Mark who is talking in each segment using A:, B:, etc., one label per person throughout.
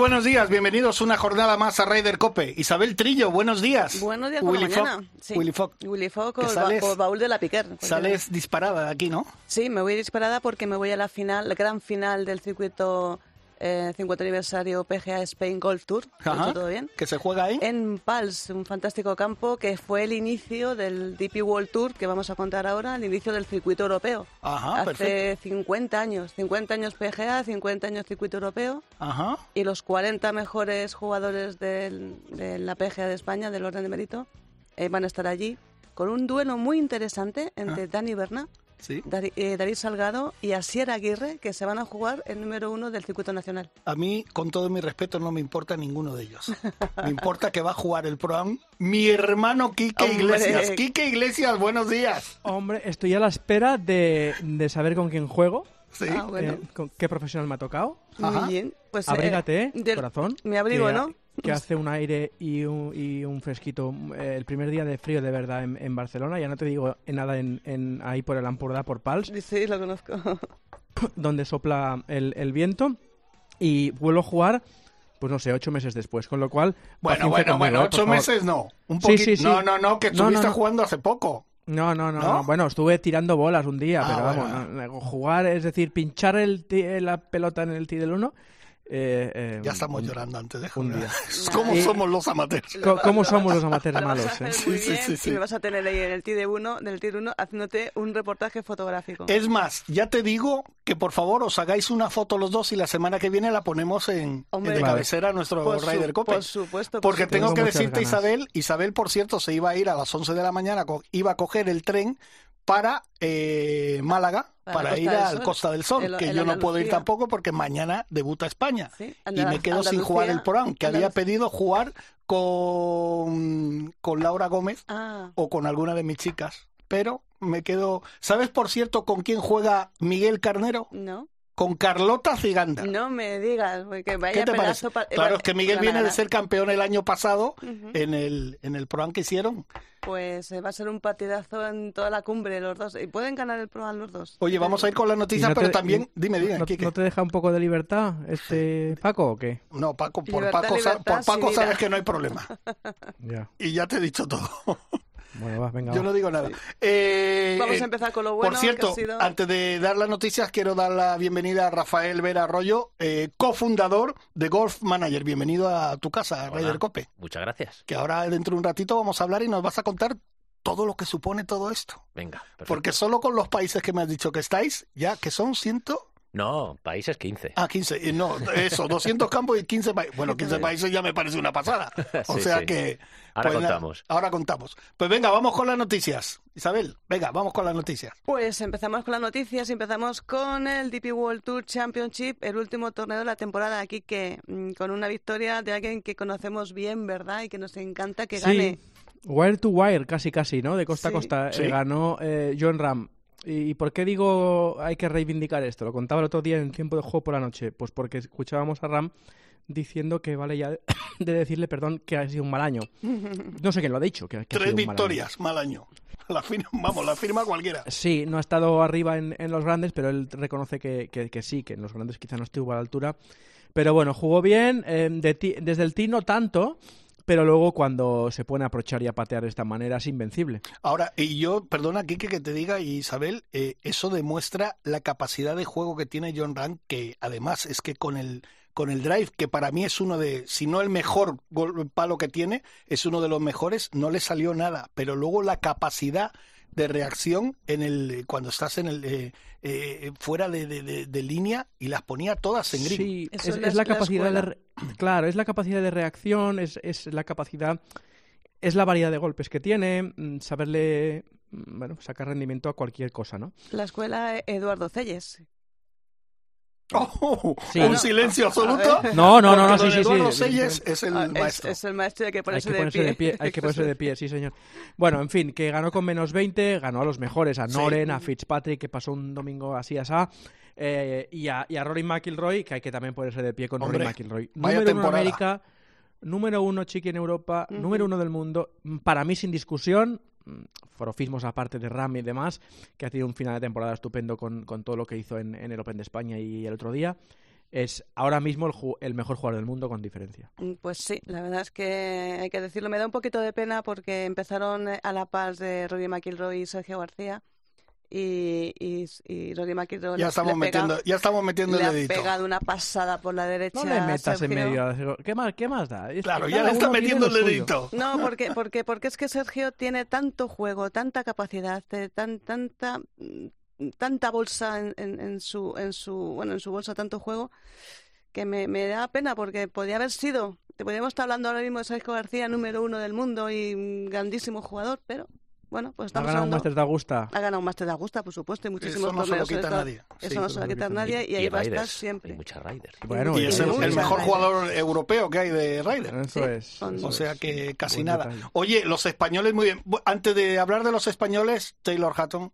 A: Buenos días, bienvenidos una jornada más a Raider Cope. Isabel Trillo, buenos días.
B: Buenos días por
A: Willy
B: la mañana. Sí.
A: Willy Fogg.
B: Willy
A: Que
B: o ba- baúl de la Piquer.
A: Sales disparada de aquí, ¿no?
B: Sí, me voy disparada porque me voy a la final, la gran final del circuito eh, 50 aniversario PGA Spain Golf Tour. ¿Lo he
A: Ajá.
B: todo bien?
A: Que se juega ahí.
B: En Pals, un fantástico campo que fue el inicio del DP World Tour que vamos a contar ahora, el inicio del circuito europeo.
A: Ajá,
B: Hace
A: perfecto.
B: 50 años, 50 años PGA, 50 años circuito europeo
A: Ajá.
B: y los 40 mejores jugadores del- de la PGA de España, del orden de mérito, eh, van a estar allí con un duelo muy interesante entre Dani Berna,
A: Sí.
B: Eh, David Salgado y Asier Aguirre, que se van a jugar el número uno del circuito nacional.
A: A mí, con todo mi respeto, no me importa ninguno de ellos. Me importa que va a jugar el programa mi hermano Quique
B: Hombre.
A: Iglesias. Quique Iglesias, buenos días.
C: Hombre, estoy a la espera de, de saber con quién juego,
A: Sí.
B: Ah, bueno.
C: eh, con qué profesional me ha tocado.
A: Ajá.
B: Muy bien. Pues, eh,
C: Abrígate,
B: del-
C: corazón.
B: Me abrigo,
C: que,
B: ¿no?
C: Que hace un aire y un, y un fresquito. eh, el primer día de frío de verdad en, en Barcelona, ya no te digo en nada en, en- ahí por el Ampurdá, por Pals,
B: Sí, lo conozco.
C: donde sopla el, el viento. Y vuelvo a jugar, pues no sé, ocho meses después. Con lo cual.
A: Bueno, bueno,
C: conmigo,
A: bueno,
C: ¿eh?
A: Ocho meses no. Un
C: Sí,
A: poquito.
C: sí, sí.
A: No, no, no, que
C: No, no,
A: estuviste
C: no.
A: jugando hace poco.
C: No, no, no,
A: ¿No?
C: no. Bueno, estuve tirando bolas un día,
A: Ah,
C: pero
A: bueno.
C: vamos, no, jugar, es decir, pinchar el ti- la pelota en el tee del uno. Eh, eh,
A: Ya estamos
C: un-
A: llorando antes de
C: un día. Y-
A: somos los amateurs.
C: ¿Cómo somos los amateurs
B: Lo vas a
C: malos? eh?
B: muy
A: Sí, sí, sí, sí.
B: y me vas a tener ahí en el TIR 1, del TIR 1 haciéndote un reportaje fotográfico.
A: Es más, ya te digo que por favor os hagáis una foto los dos y la semana que viene la ponemos en,
B: Hombre.
A: en de
C: Vale.
A: cabecera a nuestro
B: Por su-
A: Ryder Cope.
B: por supuesto, por
A: Porque
B: supuesto.
A: tengo que decirte,
C: ganas.
A: Isabel, Isabel, por cierto, se iba a ir a las 11 de la mañana, iba a coger el tren para eh, Málaga,
B: Para
A: ir al
B: Sol.
A: Costa del Sol,
B: El-
A: que
B: el
A: yo no puedo ir tampoco porque mañana debuta España.
B: Sí,
A: y me quedo sin jugar el programa, que había pedido jugar con, con Laura Gómez
B: Ah,
A: o con alguna de mis chicas. Pero me quedo. ¿Sabes, por cierto, con quién juega Miguel Carnero?
B: no,
A: Con Carlota Ciganda.
B: no me digas, porque vaya
A: ¿Qué te
B: pedazo pa-
A: Claro, es que Miguel
B: la
A: viene de
B: verdad,
A: ser campeón el año pasado
B: Ujú.
A: en el en el programa que hicieron.
B: Pues eh, va a ser un partidazo en toda la cumbre los dos. Y pueden ganar el programa los dos.
A: Oye, vamos a ir con las
C: ¿Y
A: noticias,
C: no te-
A: pero también,
C: y-
A: dime, dime,
C: ¿no, no te deja un poco de libertad este Paco o qué?
A: No, Paco, por
B: Libertad,
A: Paco, sa-
B: libertad,
A: por Paco sabes que no hay problema.
C: Ya.
A: Y ya te he dicho todo.
C: Bueno, va, venga.
A: Yo
C: va.
A: no digo nada. Eh,
B: Vamos
A: eh,
B: a empezar con lo bueno.
A: Por cierto,
B: que ha sido...
A: antes de dar las noticias, quiero dar la bienvenida a Rafael Vera Arroyo, eh, cofundador de Golf Manager. Bienvenido a tu casa,
D: Hola.
A: Raider Cope.
D: Muchas gracias.
A: Que ahora dentro de un ratito vamos a hablar y nos vas a contar todo lo que supone todo esto.
D: Venga. perfecto.
A: Porque solo con los países que me has dicho que estáis, ya que son ciento...
D: No, países 15.
A: Ah, 15, eh, no, eso, 200 campos y 15 países. Bueno, 15 países ya me parece una pasada. O
D: Sí,
A: sea
D: sí.
A: que...
D: Ahora
A: pues
D: contamos.
A: ahora contamos. Pues venga, vamos con las noticias. Isabel, venga, vamos con las noticias.
B: Pues empezamos con las noticias y empezamos con el DP World Tour Championship, el último torneo de la temporada aquí que mm, con una victoria de alguien que conocemos bien, ¿verdad? Y que nos encanta que gane.
C: Sí, wire to wire, casi casi, ¿no? De costa a costa. eh,
A: Sí.
C: ganó eh, John Ram. ¿Y por qué digo hay que reivindicar esto? Lo contaba el otro día en tiempo de juego por la noche. Pues porque escuchábamos a Ram diciendo que vale ya de decirle, perdón, que ha sido un mal año. No sé quién lo ha dicho. Que, que ha
A: Tres
C: sido un mal año.
A: victorias, mal año. La firma, vamos, la firma cualquiera.
C: Sí, no ha estado arriba en, en los grandes, pero él reconoce que, que- que sí, que en los grandes quizá no estuvo a la altura. Pero bueno, jugó bien, eh, de ti- desde el tee no tanto, pero luego cuando se pone a aprochar y a patear de esta manera es invencible.
A: Ahora, y yo, perdona, Kike, que te diga, Isabel, eh, eso demuestra la capacidad de juego que tiene John Rand, que además es que con el con el drive, que para mí es uno de, si no el mejor gol- palo que tiene, es uno de los mejores, no le salió nada, pero luego la capacidad de reacción en el cuando estás en el eh, eh, fuera de, de- de- de línea y las ponía todas en green.
C: Sí, es,
B: es la-
C: es la
B: la
C: capacidad de claro, es la capacidad de reacción, es, es la capacidad, es la variedad de golpes que tiene, mm, saberle mm, bueno, sacar rendimiento a cualquier cosa, ¿no?
B: La escuela Eduardo Celles.
A: Oh,
C: Sí.
A: un silencio absoluto.
C: No, no, no, no, sí, sí, sí.
A: Selles es el
B: Ah, es,
A: maestro.
B: es el maestro y hay que
C: Hay
B: ponerse,
C: que ponerse de pie, hay que ponerse de pie, sí, señor. Bueno, en fin, que ganó con menos 20, ganó a los mejores, a
A: Sí.
C: Noren, a Fitzpatrick, que pasó un domingo así asá, eh, y, a, y a Rory McIlroy, que hay que también ponerse de pie con
A: Hombre,
C: Rory McIlroy. número uno en. América, número uno chiqui en Europa,
B: Ujú.
C: número uno del mundo, mm, para mí sin discusión, mm, forofismos aparte de Ram y demás, que ha tenido un final de temporada estupendo con, con todo lo que hizo en, el Open de España y el otro día. Es ahora mismo el, mejor jugador del mundo con diferencia.
B: Mm, Pues sí, la verdad es que hay que decirlo. Me da un poquito de pena porque empezaron a la par de Rory McIlroy y Sergio García. Y, y, y Rory McIlroy
A: Ya estamos
B: le, pega-
A: metiendo, ya estamos metiendo
B: le
A: el
B: ha
A: dedito.
B: pegado una pasada por la derecha.
C: No le metas en medio. ¿Qué más, qué más da? Es
A: Claro,
C: que
A: ya le está metiendo el
C: suyo.
A: dedito.
B: No, porque, porque, porque es que Sergio tiene tanto juego, tanta capacidad, eh, tan, tanta, mm, tanta bolsa en, en, en su, en su, bueno, en su bolsa tanto juego, que me, me da pena porque podría haber sido, te podríamos estar hablando ahora mismo de Sergio García, número uno del mundo y un grandísimo jugador, pero bueno, pues
C: Ha
B: estamos
C: ganado un. Masters de Augusta.
B: Ha ganado un Máster de Augusta, por supuesto, y muchísimos
A: Eso no se lo
B: torneos.
A: quita
B: Eso-
A: nadie.
B: Eso
A: Sí,
B: no se lo quita nadie y ahí va a estar
D: Riders,
B: siempre.
D: Hay muchas Riders.
C: Bueno,
A: Y es el, mejor jugador europeo que hay de Ryder.
C: Eso
B: Sí,
C: es. eso
A: O sea
C: es.
A: que casi
C: Buen
A: nada.
C: detalle.
A: Oye, los españoles, muy bien. Antes de hablar de los españoles, Taylor Hatton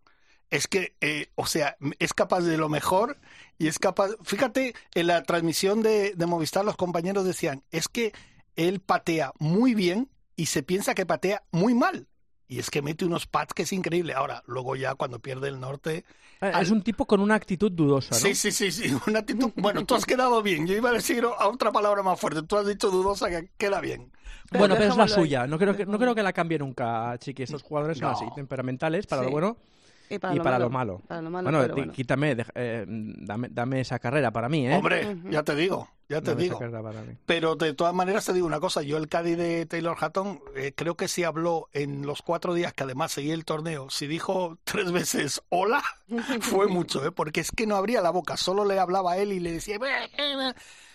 A: es que, eh, o sea, es capaz de lo mejor y es capaz. Fíjate, en la transmisión de, de Movistar, los compañeros decían: es que él patea muy bien y se piensa que patea muy mal. Y es que mete unos pads que es increíble. Ahora, luego ya cuando pierde el norte.
C: Eh,
A: al-
C: Es un tipo con una actitud dudosa, ¿no?
A: Sí, sí, sí, sí. Una actitud. Bueno, tú has quedado bien. Yo iba a decir a otra palabra más fuerte. Tú has dicho dudosa que queda bien.
C: Bueno, pero es la
B: ahí.
C: suya. No creo que, no creo que la cambie nunca, Chiqui. Estos jugadores son
A: No.
C: así, temperamentales, para
B: Sí.
C: lo bueno
B: Y para,
C: y
B: lo,
C: para
B: malo,
C: lo malo.
B: Para lo malo,
C: bueno,
B: pero
C: di-
B: bueno.
C: quítame, deja- eh, dame, dame esa carrera para mí, ¿eh?
A: Hombre, ya te digo, ya te
C: Dame
A: digo.
C: carrera para mí.
A: Pero de todas maneras te digo una cosa, yo el Cádiz de Taylor Hatton eh, creo que si habló en los cuatro días que además seguí el torneo, si dijo tres veces hola, fue mucho, ¿eh? porque es que no abría la boca, solo le hablaba a él y le decía...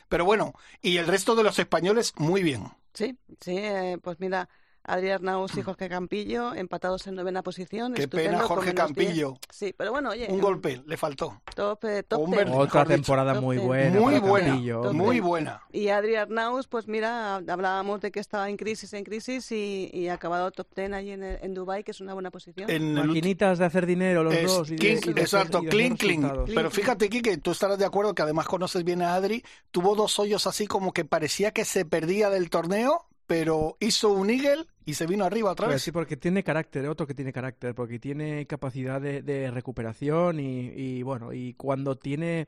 A: Pero bueno, y el resto de los españoles muy bien.
B: Sí, sí, eh, pues mira, Adrián Arnaus y Jorge Campillo empatados en novena posición.
A: Qué pena Jorge. Campillo.
B: Sí, pero bueno, oye,
A: Un
B: em,
A: golpe, le faltó.
B: top, eh, top
A: Un
B: ten.
A: verde.
C: Otra temporada muy
B: Top
C: buena.
A: Muy buena,
C: Campillo.
A: Muy buena.
B: Y Adrián Arnaus, pues mira, hablábamos de que estaba en crisis, en crisis y, y ha acabado top ten allí en, en Dubai, que es una buena posición.
A: En
C: Maquinitas de hacer dinero los
A: Es
C: dos. Y
A: clink,
C: de
A: exacto,
C: y hacer
A: clink, clink. Pero fíjate, Kike, tú estarás de acuerdo que además conoces bien a Adri. Tuvo dos hoyos así como que parecía que se perdía del torneo, pero hizo un eagle y se vino arriba otra vez.
C: sí, porque tiene carácter, otro que tiene carácter, porque tiene capacidad de, de recuperación y, y, bueno, y cuando tiene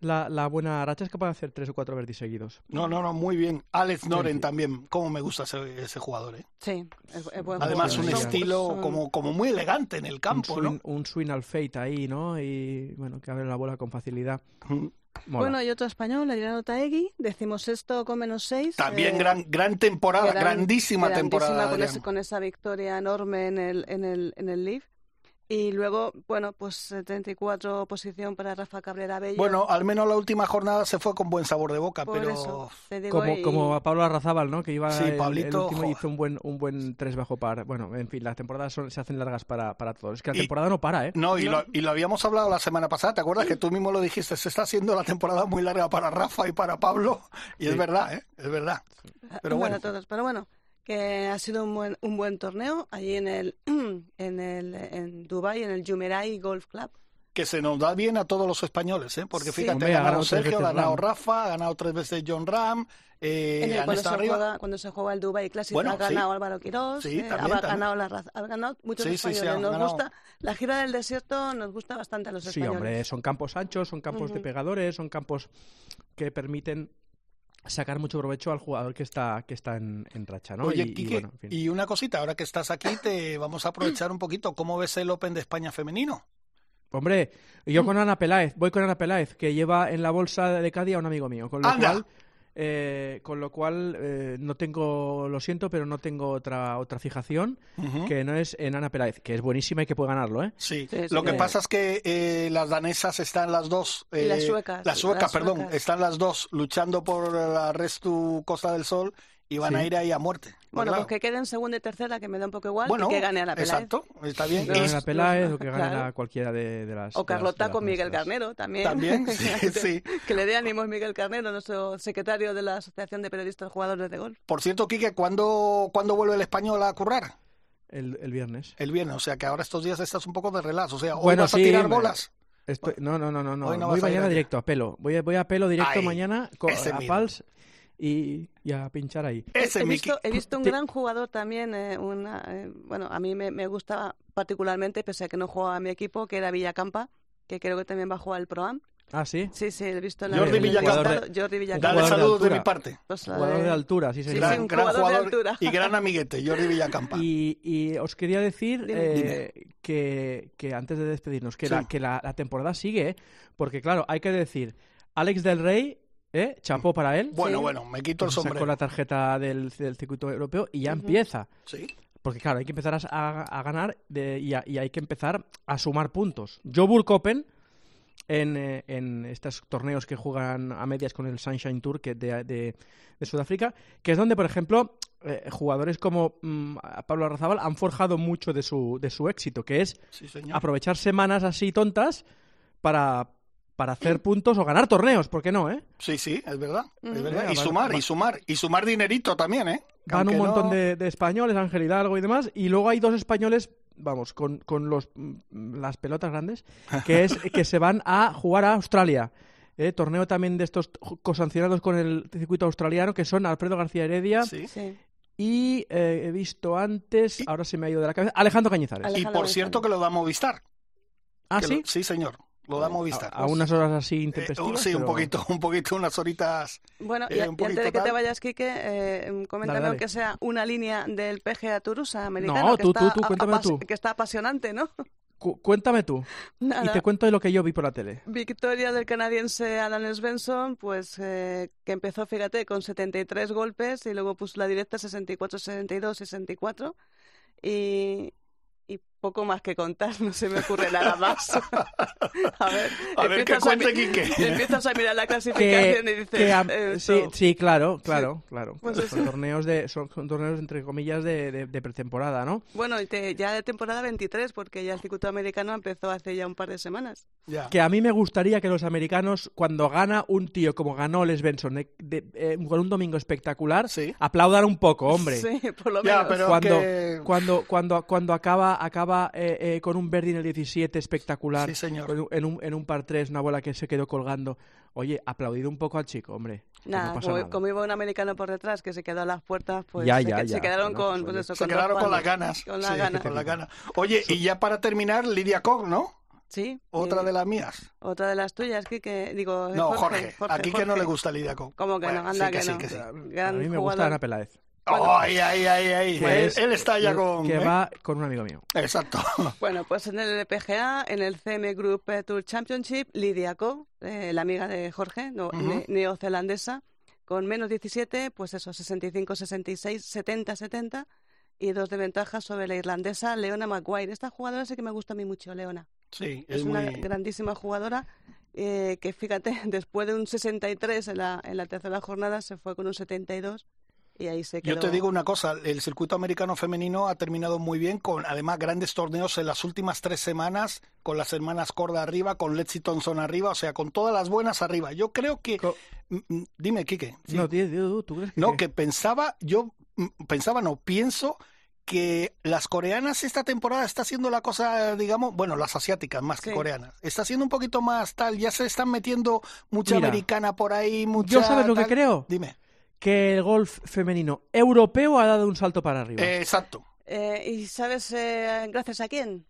C: la, la buena racha es capaz de hacer tres o cuatro verdis seguidos.
A: No, no, no, muy bien. Alex Noren
C: sí.
A: también. Cómo me gusta ese, ese jugador, ¿eh?
B: Sí, es, es buen
A: Además,
B: jugador.
A: un estilo
B: son-
A: como, como muy elegante en el campo,
C: un,
A: ¿no?
C: swing, un swing al fate ahí, ¿no? Y bueno, que abre la bola con facilidad. Mola.
B: Bueno, y otro español, Adriano Taegui, decimos esto con menos seis.
A: También
B: eh,
A: gran, gran temporada,
B: gran-
A: grandísima, temporada.
B: con, ese- con esa victoria enorme en el, en el, en el Leaf. Y luego, bueno, pues eh, 34 posición para Rafa Cabrera Bello.
A: Bueno, al menos la última jornada se fue con buen sabor de boca,
B: por
A: pero
B: eso, te digo,
C: como,
B: y-
C: como a Pablo Arrazábal, ¿no? Que iba
A: Sí,
C: el, el
A: Pablito,
C: último y
A: joder.
C: hizo un buen, un buen tres bajo par. Bueno, en fin, las temporadas son- se hacen largas para, para todos. Es que la
A: Y-
C: temporada no para, ¿eh?
A: No, y, Lo, y lo habíamos hablado la semana pasada, ¿te acuerdas que tú mismo lo dijiste? Se está haciendo la temporada muy larga para Rafa y para Pablo, y es
C: Sí.
A: verdad, ¿eh? Es verdad. Pero
B: para
A: bueno.
B: todos. Pero bueno, que ha sido un buen, un buen torneo allí en el en el en Dubai en el Jumeirah Golf Club.
A: Que se nos da bien a todos los españoles, ¿eh? Porque
B: Sí.
A: fíjate,
C: Hombre,
A: ha ganado Sergio, ha ganado. Rafa, ha ganado tres veces John Ram, eh,
B: En el- cuando, se
A: arriba.
B: juega, cuando se juega el Dubai Classic
A: Bueno,
B: ha
A: sí.
B: ganado Álvaro Quirós,
A: Sí,
B: eh,
A: también,
B: ha,
A: también.
B: ganado la raza- ha ganado muchos
A: Sí, sí, sí,
B: españoles. nos
A: ganado.
B: gusta la gira del desierto, nos gusta bastante a los
C: Sí,
B: españoles.
C: hombre, son campos anchos, son campos de pegadores, son campos que permiten sacar mucho provecho al jugador que está que está en, en racha, ¿no?
A: Oye,
C: y, y
A: Quique,
C: bueno, en fin.
A: y una cosita, ahora que estás aquí, te vamos a aprovechar un poquito. ¿Cómo ves el Open de España femenino?
C: Hombre, yo con Ana Peláez, voy con Ana Peláez, que lleva en la bolsa de Cádiz a un amigo mío, con lo
A: ¡Anda!
C: cual, eh, con lo cual eh, no tengo, lo siento, pero no tengo otra otra fijación que no es en Ana Peláez, que es buenísima y que puede ganarlo, ¿eh?
A: Sí.
B: Sí, sí,
A: lo que
B: sí.
A: pasa es que eh, las danesas están las dos.
B: Y las
A: eh,
B: suecas,
A: Las suecas,
B: las
A: perdón.
B: suecas.
A: Están las dos luchando por la Restu Costa del Sol y van a
C: Sí.
A: ir ahí a muerte.
B: Bueno,
A: Claro.
B: pues que queden segunda y tercera, que me da un poco igual,
A: Bueno,
B: y que gane a la Peláez.
A: Exacto, está bien.
C: Que gane la Peláez o que gane
B: Claro.
C: la cualquiera de, de las.
B: O
C: de las-
B: Carlota
C: de las
B: con Miguel
C: nuestras.
B: Carnero también.
A: También, sí, sí.
B: Que le dé ánimos Miguel Carnero, nuestro secretario de la Asociación de Periodistas Jugadores de Golf.
A: Por cierto, Quique, ¿cuándo, ¿cuándo vuelve el español a currar?
C: El, el viernes.
A: El viernes, o sea que ahora estos días estás un poco de relax. O sea, hoy
C: Bueno,
A: vas a
C: sí,
A: tirar
C: me-
A: bolas.
C: Estoy- no, no, no, no, no.
A: Hoy no
C: voy
A: a
C: mañana
A: allá.
C: directo a pelo. Voy a, voy a pelo directo
A: Ahí,
C: mañana co-
A: ese
C: a
A: mismo.
C: Pals y, y a pinchar ahí.
A: Ese
B: he, visto, he visto un
C: Te-
B: gran jugador también, eh, una, eh, bueno, a mí me, me gusta particularmente, pese a que no jugaba a mi equipo, que era Villacampa, que creo que también va a jugar el Pro-Am.
C: Ah, sí.
B: Sí, sí, he visto en la
A: Jordi Villacampa.
B: Jordi Villacampa.
A: Dale
C: jugador de
A: saludos de,
C: altura.
A: mi parte.
B: Pues,
C: Jugador de altura, sí,
B: sí, un jugador de altura.
A: y gran amiguete, Jordi Villacampa.
C: Y, y os quería decir
B: Dime.
C: eh, que, que antes de despedirnos, que,
A: Sí.
C: la, que la, la temporada sigue, ¿eh? porque claro, hay que decir, Alex del Rey, ¿eh? chapó para él,
A: Bueno,
B: Sí.
A: bueno, me quito el
C: se sacó
A: sombrero.
C: la tarjeta del, del circuito europeo y ya empieza.
A: Sí.
C: Porque claro, hay que empezar a, a- a ganar de- y, a- y hay que empezar a sumar puntos. Joe Burkopen, en, eh, en estos torneos que juegan a medias con el Sunshine Tour que de, de- de Sudáfrica, que es donde, por ejemplo, eh, jugadores como mm, Pablo Arrazábal han forjado mucho de su, de su éxito, que es
A: Sí,
C: aprovechar semanas así tontas para, para hacer puntos o ganar torneos, ¿por qué no, eh?
A: Sí, sí, es verdad. Es
B: Ujú.
A: verdad.
C: Venga,
A: Y sumar,
C: va-
A: y sumar. Y sumar dinerito también, ¿eh?
C: Van
A: Aunque
C: un montón
A: no-
C: de, de españoles, Ángel Hidalgo y demás, y luego hay dos españoles, vamos, con, con los, mm, las pelotas grandes, que es que se van a jugar a Australia. ¿eh? Torneo también de estos cosancionados con el circuito australiano, que son Alfredo García Heredia
A: Sí.
B: Sí.
C: y eh, he visto antes, ahora se me ha ido de la cabeza, Alejandro Cañizares.
A: Y
B: Alejandro
A: por cierto que lo da Movistar.
C: ¿Ah, sí?
A: lo- sí, señor. Lo da
C: A,
A: Movistar.
C: a unas horas así
A: Eh,
C: intempestivas.
A: sí, un
C: pero-
A: poquito, un poquito, unas horitas.
B: Bueno, y,
A: Eh,
B: y
A: un
B: antes de que te vayas, Quique, eh, coméntame
C: dale.
B: aunque sea una línea del PGA Toulouse americano.
C: No,
B: que
C: tú,
B: está
C: tú, tú,
B: a-
C: cuéntame tú.
B: Que está apasionante, ¿no?
C: Cu- cuéntame tú, y
B: Nada.
C: te cuento de lo que yo vi por la tele.
B: Victoria del canadiense Alan Svensson, pues eh, que empezó, fíjate, con 73 golpes y luego puso la directa 64, 62, 64 y, y poco más que contar, no se me ocurre nada más. a ver,
A: A ver qué
B: empiezas
A: cuente Quique.
B: Empiezas a mirar la
C: que,
B: clasificación y dices...
C: sí, sí, claro, claro, claro.
B: Pues
C: son torneos de, son, son torneos entre comillas de, de- de pretemporada, ¿no?
B: Bueno, y te- ya de temporada 23, porque ya el circuito americano empezó hace ya un par de semanas.
A: Ya.
C: Que a mí me gustaría que los americanos, cuando gana un tío como ganó Les Benson, de- de- eh, con un domingo espectacular,
A: Sí.
C: aplaudan un poco, hombre.
B: Sí, por lo
A: Ya,
B: menos.
A: pero
C: Cuando,
A: que-
C: cuando, cuando, cuando acaba, acaba eh, eh, con un birdie en el 17 espectacular,
A: Sí, señor.
C: en, un, en un par 3, una bola que se quedó colgando. Oye, aplaudido un poco al chico, hombre.
B: Nada,
C: no
B: como,
C: nada.
B: como iba un americano por detrás que se quedó a las puertas, pues
C: Ya,
B: se,
C: ya,
B: se quedaron
C: Bueno,
B: con,
C: pues
B: pues eso,
A: Se
B: con
A: quedaron con las ganas.
B: Con las
A: Sí,
B: ganas.
A: con las ganas. Oye, y ya para terminar, Lidia Koch, ¿no?
B: Sí.
A: Otra
B: y-
A: de las mías.
B: Otra de las tuyas, que digo,
A: No,
B: Jorge.
A: Jorge. Aquí que no
B: Jorge.
A: le gusta Lidia Koch.
B: ¿Cómo que
A: Bueno,
B: no? Anda
A: sí que
B: que,
A: sí,
B: no.
A: que sí.
C: a
B: Gran
C: mí me gusta
B: jugador.
C: Ana Peláez.
B: Bueno.
A: Ay, ay, ay, ay.
C: que
A: Él,
C: es-
A: él está ya con...
C: Que
A: ¿eh?
C: va con un amigo mío.
A: Exacto.
B: Bueno, pues en el LPGA, en el CM Group Tour Championship, Lidia Ko, eh, la amiga de Jorge, no- ne- neozelandesa, con menos 17, pues eso, 65, 66, 70, 70, y dos de ventaja sobre la irlandesa Leona Maguire. Esta jugadora sí que me gusta a mí mucho, Leona.
A: Sí,
B: Es,
A: es
B: una
A: muy...
B: grandísima jugadora eh, que, fíjate, después de un 63 en la, en la tercera jornada, se fue con un 72 y ahí se quedó.
A: Yo te digo una cosa, el circuito americano femenino ha terminado muy bien con además grandes torneos en las últimas tres semanas, con las hermanas Corda arriba, con Lexi Thompson arriba, o sea, con todas las buenas arriba. Yo creo que...
C: Co-
A: Dime, Quique. sí.
C: No, tío, tío, ¿tú crees que
A: No,
C: qué?
A: que pensaba, yo pensaba, no, pienso que las coreanas esta temporada está haciendo la cosa, digamos, bueno, las asiáticas más que coreanas, está haciendo un poquito más tal, ya se están metiendo mucha
C: Mira,
A: americana por ahí, mucha
C: ¿Yo sabes lo que creo?
A: Dime.
C: Que el golf femenino europeo ha dado un salto para arriba.
A: Eh, exacto.
B: Eh, ¿Y sabes eh, gracias a quién?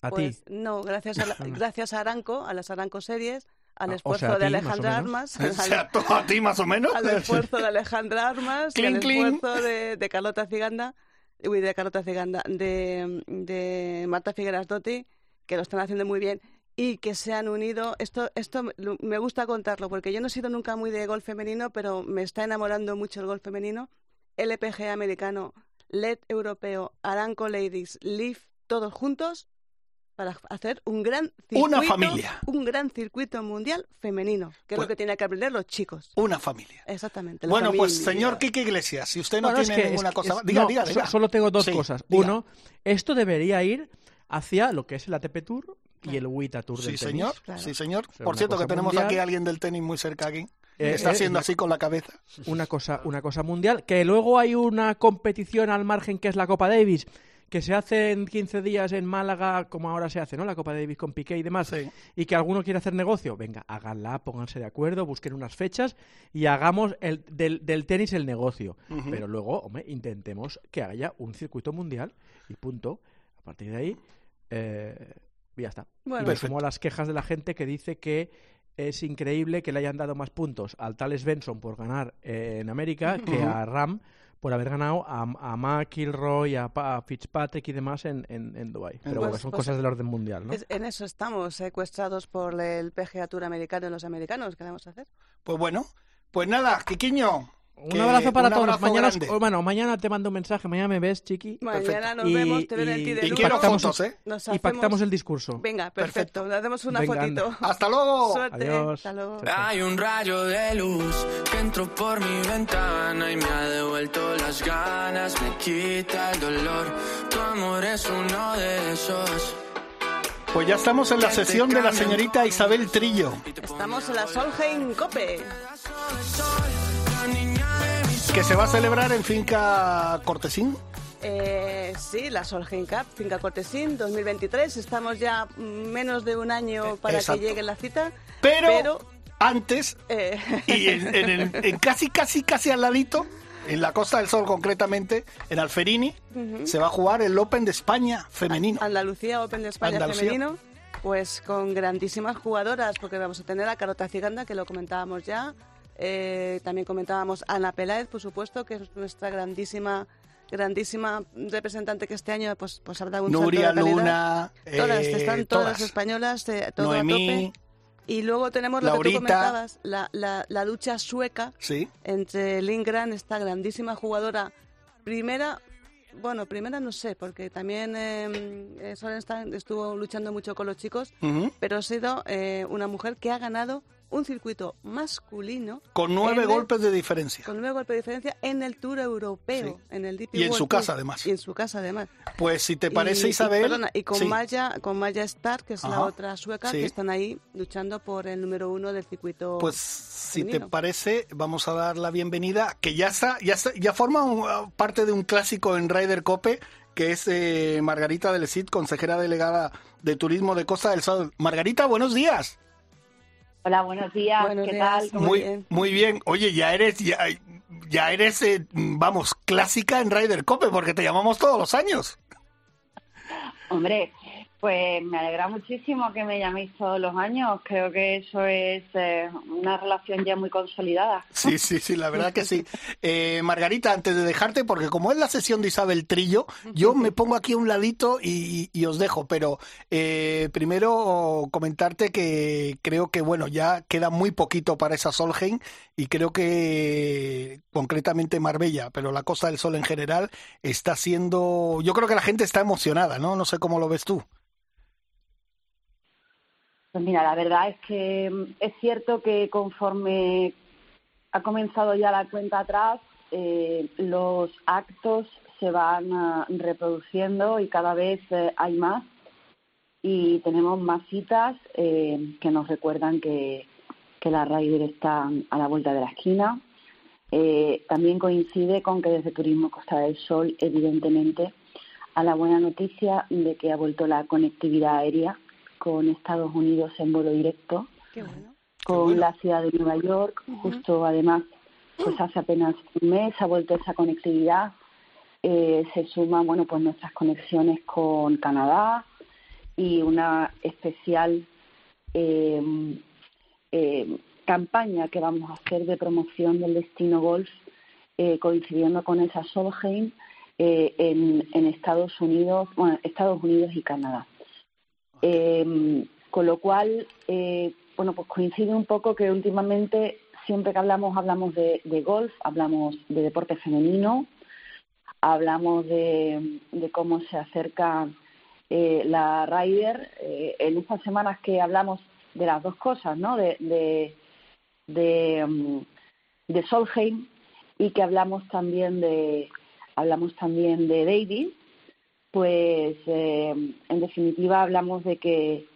C: a
B: Pues
C: ti.
B: no, gracias a, la- gracias a Aranco, a las Aranco series, al
C: Ah, o
B: esfuerzo
C: sea,
B: de Alejandra. Armas,
A: O
B: al,
A: a ti más o menos.
B: al esfuerzo de Alejandra Armas al esfuerzo de, de Carlota Ciganda, uy, de Carlota Ciganda, de, de Marta Figueras Dotti, que lo están haciendo muy bien y que se han unido. Esto, esto me- gusta contarlo porque yo no he sido nunca muy de golf femenino, pero me está enamorando mucho el golf femenino. LPG americano, LED europeo, Aranco Ladies, Leaf, todos juntos para hacer un gran circuito,
A: Una familia.
B: un gran circuito mundial femenino, que es
A: Pues-
B: lo que tienen que aprender los chicos.
A: Una familia.
B: Exactamente.
A: Bueno, pues señor Quique Iglesias, si usted no,
C: Bueno, es
A: tiene
C: que-
A: ninguna
C: es-
A: cosa
C: es-
A: más... Diga,
C: no,
A: diga, diga.
C: Solo tengo dos
A: Sí,
C: cosas.
A: diga.
C: Uno, esto debería ir hacia lo que es el ATP Tour y el WTA Tour
A: Sí,
C: del tenis.
A: señor,
B: Claro.
A: sí, señor.
C: sea,
A: Por cierto, que tenemos
C: mundial.
A: aquí a alguien del tenis muy cerca aquí.
C: Eh,
A: está
C: eh,
A: haciendo
C: eh,
A: así con la cabeza.
C: Una cosa, una cosa mundial. Que luego hay una competición al margen que es la Copa Davis, que se hace en 15 días en Málaga, como ahora se hace, ¿no? La Copa Davis con Piqué y demás.
A: Sí.
C: Y que alguno quiere hacer negocio. Venga, háganla, pónganse de acuerdo, busquen unas fechas y hagamos el, del, del tenis el negocio. Pero luego, hombre, intentemos que haya un circuito mundial y punto. A partir de ahí, eh, ya está.
B: Bueno.
C: y me sumo a las quejas de la gente que dice que es increíble que le hayan dado más puntos al tal Svensson por ganar eh, en América que a Ram por haber ganado a, a McIlroy, a, Pa- a Fitzpatrick y demás en, en, en Dubái. Pero
B: Pues-
C: bueno, son
B: pues-
C: cosas del orden mundial, ¿no?
B: Es- en eso estamos, secuestrados por el PGA Tour americano y los americanos. ¿Qué vamos a hacer?
A: Pues bueno, pues nada, Quiquiño.
C: Un
A: que-
C: abrazo para
A: un
C: todos.
A: abrazo
C: Mañana, os-
A: grande.
C: bueno, mañana te mando un mensaje, mañana me ves, chiqui.
B: Mañana
A: Perfecto.
B: nos
C: Y-
B: vemos, te veo en el
C: y-
B: Tide
A: Y
B: Luz.
A: quiero
C: pactamos-
A: fotos, ¿eh?
B: Nos
C: Y
B: hacemos-
C: pactamos el discurso.
B: Venga,
A: Perfecto.
B: perfecto. Nos hacemos una
C: Venga,
B: fotito.
C: anda.
A: Hasta luego.
B: Suerte.
C: Adiós.
B: Hasta luego.
E: Hay un rayo de luz que entró por mi ventana y me ha devuelto las ganas, me quita el dolor. Tu amor es uno de esos.
A: Pues ya estamos en la sesión de la señorita Isabel Trillo,
B: Estamos en la Solheim Cope.
A: Que se va a celebrar en Finca Cortesín.
B: Eh, sí, la Solheim Cup, Finca Cortesín 2023. Estamos ya menos de un año para
A: Exacto.
B: que llegue la cita.
A: Pero,
B: Pero,
A: antes,
B: eh,
A: y en, en el- en casi, casi, casi al ladito, en la Costa del Sol concretamente, en Alferini, se va a jugar el Open de España femenino.
B: Andalucía Open de España
A: Andalucía.
B: femenino, pues con grandísimas jugadoras, porque vamos a tener a Carota Ciganda, que lo comentábamos ya. Eh, también comentábamos a Ana Peláez, por supuesto, que es nuestra grandísima grandísima representante que este año pues pues habrá un salto
A: Nuria
B: de calidad.
A: Luna,
B: todas
A: eh,
B: están todas, españolas eh, todo a tope. Y luego tenemos lo que
A: Laurita.
B: tú comentabas la, la, la lucha sueca
A: sí,
B: entre Lindgren, esta grandísima jugadora, primera, bueno, primera no sé, porque también eh, eh, Sorenstein estuvo luchando mucho con los chicos, pero ha sido eh, una mujer que ha ganado un circuito masculino
A: con nueve
B: el-
A: golpes de diferencia.
B: con nueve golpes de diferencia en el Tour Europeo,
A: Sí.
B: en el DP
A: Y en su
B: Tour.
A: casa, además.
B: Y en su casa, además.
A: Pues si te parece,
B: Y- y,
A: Isabel...
B: perdona, y con
A: sí,
B: Maya, con Maya Stark, que es la otra sueca,
A: Sí.
B: que están ahí luchando por el número uno del circuito.
A: Pues si te parece, vamos a dar la bienvenida, que ya está, ya está- ya forma un- parte de un clásico en Ryder Cope, que es eh, Margarita del Cid, consejera delegada de Turismo de Costa del Sol. Margarita, buenos días.
F: Hola, buenos días.
B: Buenos
F: ¿Qué
B: días.
F: tal?
B: Muy
A: Muy,
B: bien.
A: muy bien. Oye, ya eres, ya, ya eres, eh, vamos, clásica en Ryder Cope, porque te llamamos todos los años.
F: Hombre, pues me alegra muchísimo que me llaméis todos los años. Creo que eso es eh, una relación ya muy consolidada.
A: Sí, sí, sí, la verdad que sí. Eh, Margarita, antes de dejarte, porque como es la sesión de Isabel Trillo, yo me pongo aquí a un ladito y, y os dejo, pero eh, primero comentarte que creo que, bueno, ya queda muy poquito para esa Solheim y creo que concretamente Marbella, pero la Costa del Sol en general está siendo, yo creo que la gente está emocionada, ¿no? No sé cómo lo ves tú.
F: Pues mira, la verdad es que mm, es cierto que conforme ha comenzado ya la cuenta atrás, eh, los actos se van ah, reproduciendo y cada vez eh, hay más y tenemos más citas eh, que nos recuerdan que, que la Ryder está a la vuelta de la esquina. También coincide con que desde Turismo Costa del Sol, evidentemente, a la buena noticia de que ha vuelto la conectividad aérea con Estados Unidos en vuelo directo,
B: Qué bueno.
F: con
A: bueno.
F: la ciudad de Nueva York. Justo además, pues hace apenas un mes ha vuelto esa conectividad. Eh, se suman, bueno, pues nuestras conexiones con Canadá y una especial eh, eh, campaña que vamos a hacer de promoción del destino golf eh, coincidiendo con esa Solheim eh, en, en Estados Unidos, bueno, Estados Unidos y Canadá. Eh, con lo cual, eh, bueno, pues coincide un poco que últimamente siempre que hablamos, hablamos de, de golf, hablamos de deporte femenino, hablamos de, de cómo se acerca eh, la Ryder, eh, en estas semanas que hablamos de las dos cosas, ¿no? De, de, de, de Solheim y que hablamos también de hablamos también de David, pues eh, en definitiva hablamos de que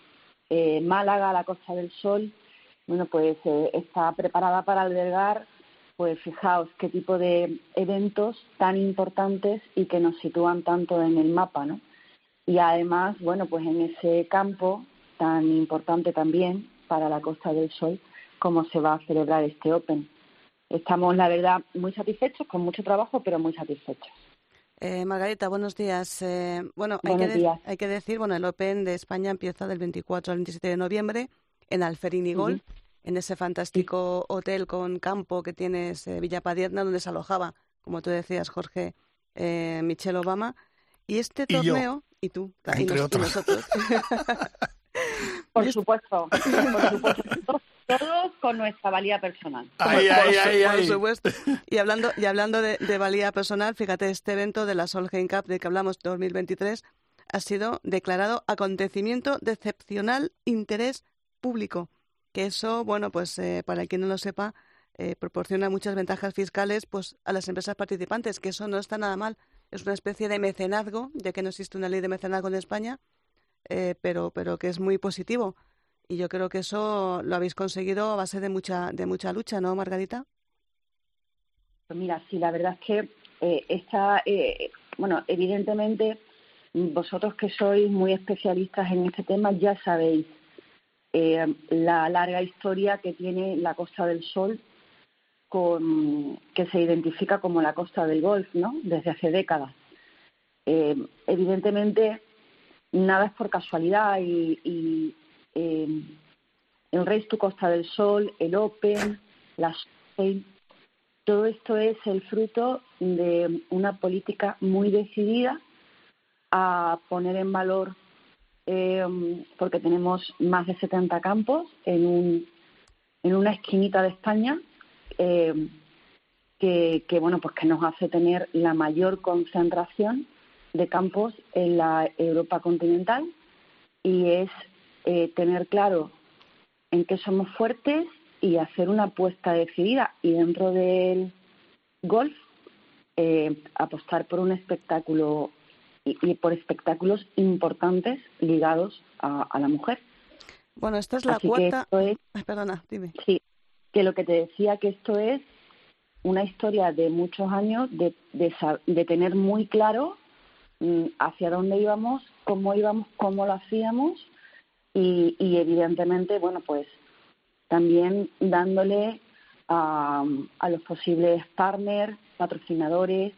F: eh, Málaga, la Costa del Sol, bueno, pues eh, está preparada para albergar, pues fijaos qué tipo de eventos tan importantes y que nos sitúan tanto en el mapa, ¿no? Y además, bueno, pues en ese campo tan importante también para la Costa del Sol, cómo se va a celebrar este Open. Estamos, la verdad, muy satisfechos, con mucho trabajo, pero muy satisfechos.
B: Eh, Margarita, buenos días. Eh, bueno, hay que,
F: Buenos días.
B: hay que decir, bueno, el Open de España empieza del 24 al 27 de noviembre en Alferini Golf, en ese fantástico hotel con campo que tienes eh, Villa Padierna, donde se alojaba, como tú decías, Jorge, eh, Michelle Obama. Y este
A: Y yo.
B: torneo, y tú, y,
A: Entre
B: y
A: otros.
B: nosotros.
F: Por supuesto, por supuesto. Todos- con nuestra valía personal.
A: Ay,
B: Por
A: ay, ay,
B: por
A: ay.
B: supuesto. Y hablando, y hablando de, de valía personal, fíjate, este evento de la Solheim Cup del que hablamos 2023 ha sido declarado acontecimiento de excepcional interés público. Que eso, bueno, pues eh, para quien no lo sepa, eh, proporciona muchas ventajas fiscales pues a las empresas participantes, que eso no está nada mal. Es una especie de mecenazgo, ya que no existe una ley de mecenazgo en España, eh, pero, pero que es muy positivo. Y yo creo que eso lo habéis conseguido a base de mucha, de mucha lucha, ¿no, Margarita?
F: Pues mira, sí, la verdad es que eh, esta, eh, bueno, evidentemente vosotros que sois muy especialistas en este tema ya sabéis eh, la larga historia que tiene la Costa del Sol con que se identifica como la Costa del Golf, ¿no? Desde hace décadas. Eh, evidentemente nada es por casualidad y, y, eh, el Race to Costa del Sol, el Open, la Solheim, todo esto es el fruto de una política muy decidida a poner en valor, eh, porque tenemos más de 70 campos en, un, en una esquinita de España, eh, que, bueno, pues que nos hace tener la mayor concentración de campos en la Europa continental y es eh, tener claro en qué somos fuertes y hacer una apuesta decidida y dentro del golf eh, apostar por un espectáculo y, y, por espectáculos importantes ligados a, a la mujer.
B: Bueno, esta es la
F: Así
B: cuarta.
F: Que esto es,
B: perdona, dime.
F: sí, que lo que te decía que esto es una historia de muchos años de, de, de tener muy claro mmm, hacia dónde íbamos, cómo íbamos, cómo lo hacíamos y, y evidentemente, bueno, pues también dándole a, a, los posibles partners, patrocinadores,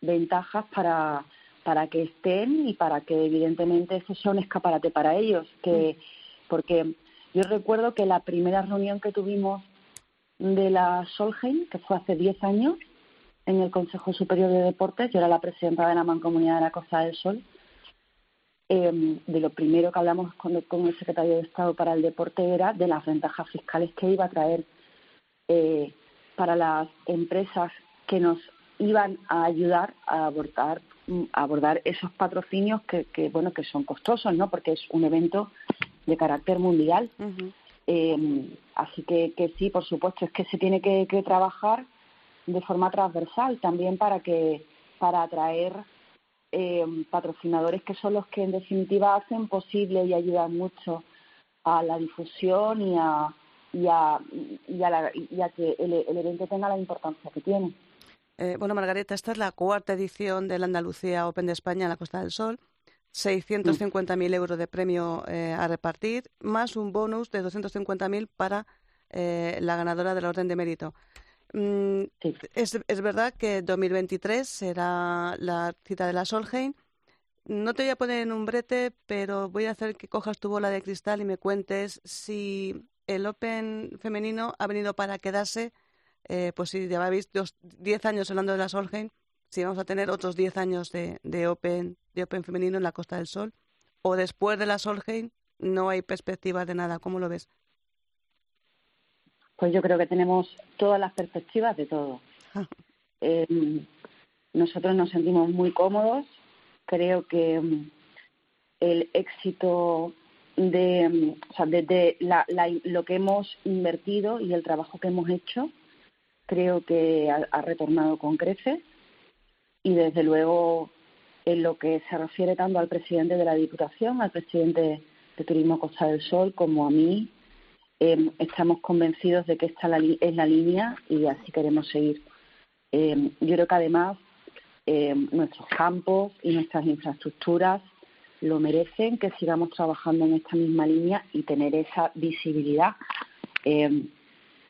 F: ventajas para, para que estén y para que evidentemente eso sea un escaparate para ellos. Que, porque yo recuerdo que la primera reunión que tuvimos de la Solheim, que fue hace 10 años, en el Consejo Superior de Deportes, yo era la presidenta de la Mancomunidad de la Costa del Sol, eh, de lo primero que hablamos con el, con el, secretario de Estado para el deporte era de las ventajas fiscales que iba a traer eh, para las empresas que nos iban a ayudar a abordar, a abordar esos patrocinios que, que, bueno que son costosos no porque es un evento de carácter mundial
B: Uh -huh.
F: eh, así que, que sí por supuesto es que se tiene que, que trabajar de forma transversal también para que para atraer eh, patrocinadores que son los que en definitiva hacen posible y ayudan mucho a la difusión y a, y a, y a, la, y a que el, evento tenga la importancia que tiene.
B: Eh, bueno, Margarita, esta es la cuarta edición del Andalucía Open de España en la Costa del Sol. 650.000 euros de premio eh, a repartir, más un bonus de 250.000 para eh, la ganadora del orden de mérito. Mm,
F: sí.
B: es, es, verdad que 2023 será la cita de la Solheim. No te voy a poner en un brete, pero voy a hacer que cojas tu bola de cristal y me cuentes si el Open femenino ha venido para quedarse. Eh, pues si lleváis 10 años hablando de la Solheim, si vamos a tener otros 10 años de, de, Open, de Open femenino en la Costa del Sol, o después de la Solheim no hay perspectivas de nada. ¿Cómo lo ves?
F: Pues yo creo que tenemos todas las perspectivas de todo. Eh, nosotros nos sentimos muy cómodos. Creo que el éxito de, mm, o sea, desde la, la, lo que hemos invertido y el trabajo que hemos hecho, creo que ha, ha, retornado con creces y desde luego en lo que se refiere tanto al presidente de la Diputación, al presidente de Turismo Costa del Sol, como a mí, eh, estamos convencidos de que esta es la línea y así queremos seguir. Eh, yo creo que además eh, nuestros campos y nuestras infraestructuras lo merecen, que sigamos trabajando en esta misma línea y tener esa visibilidad.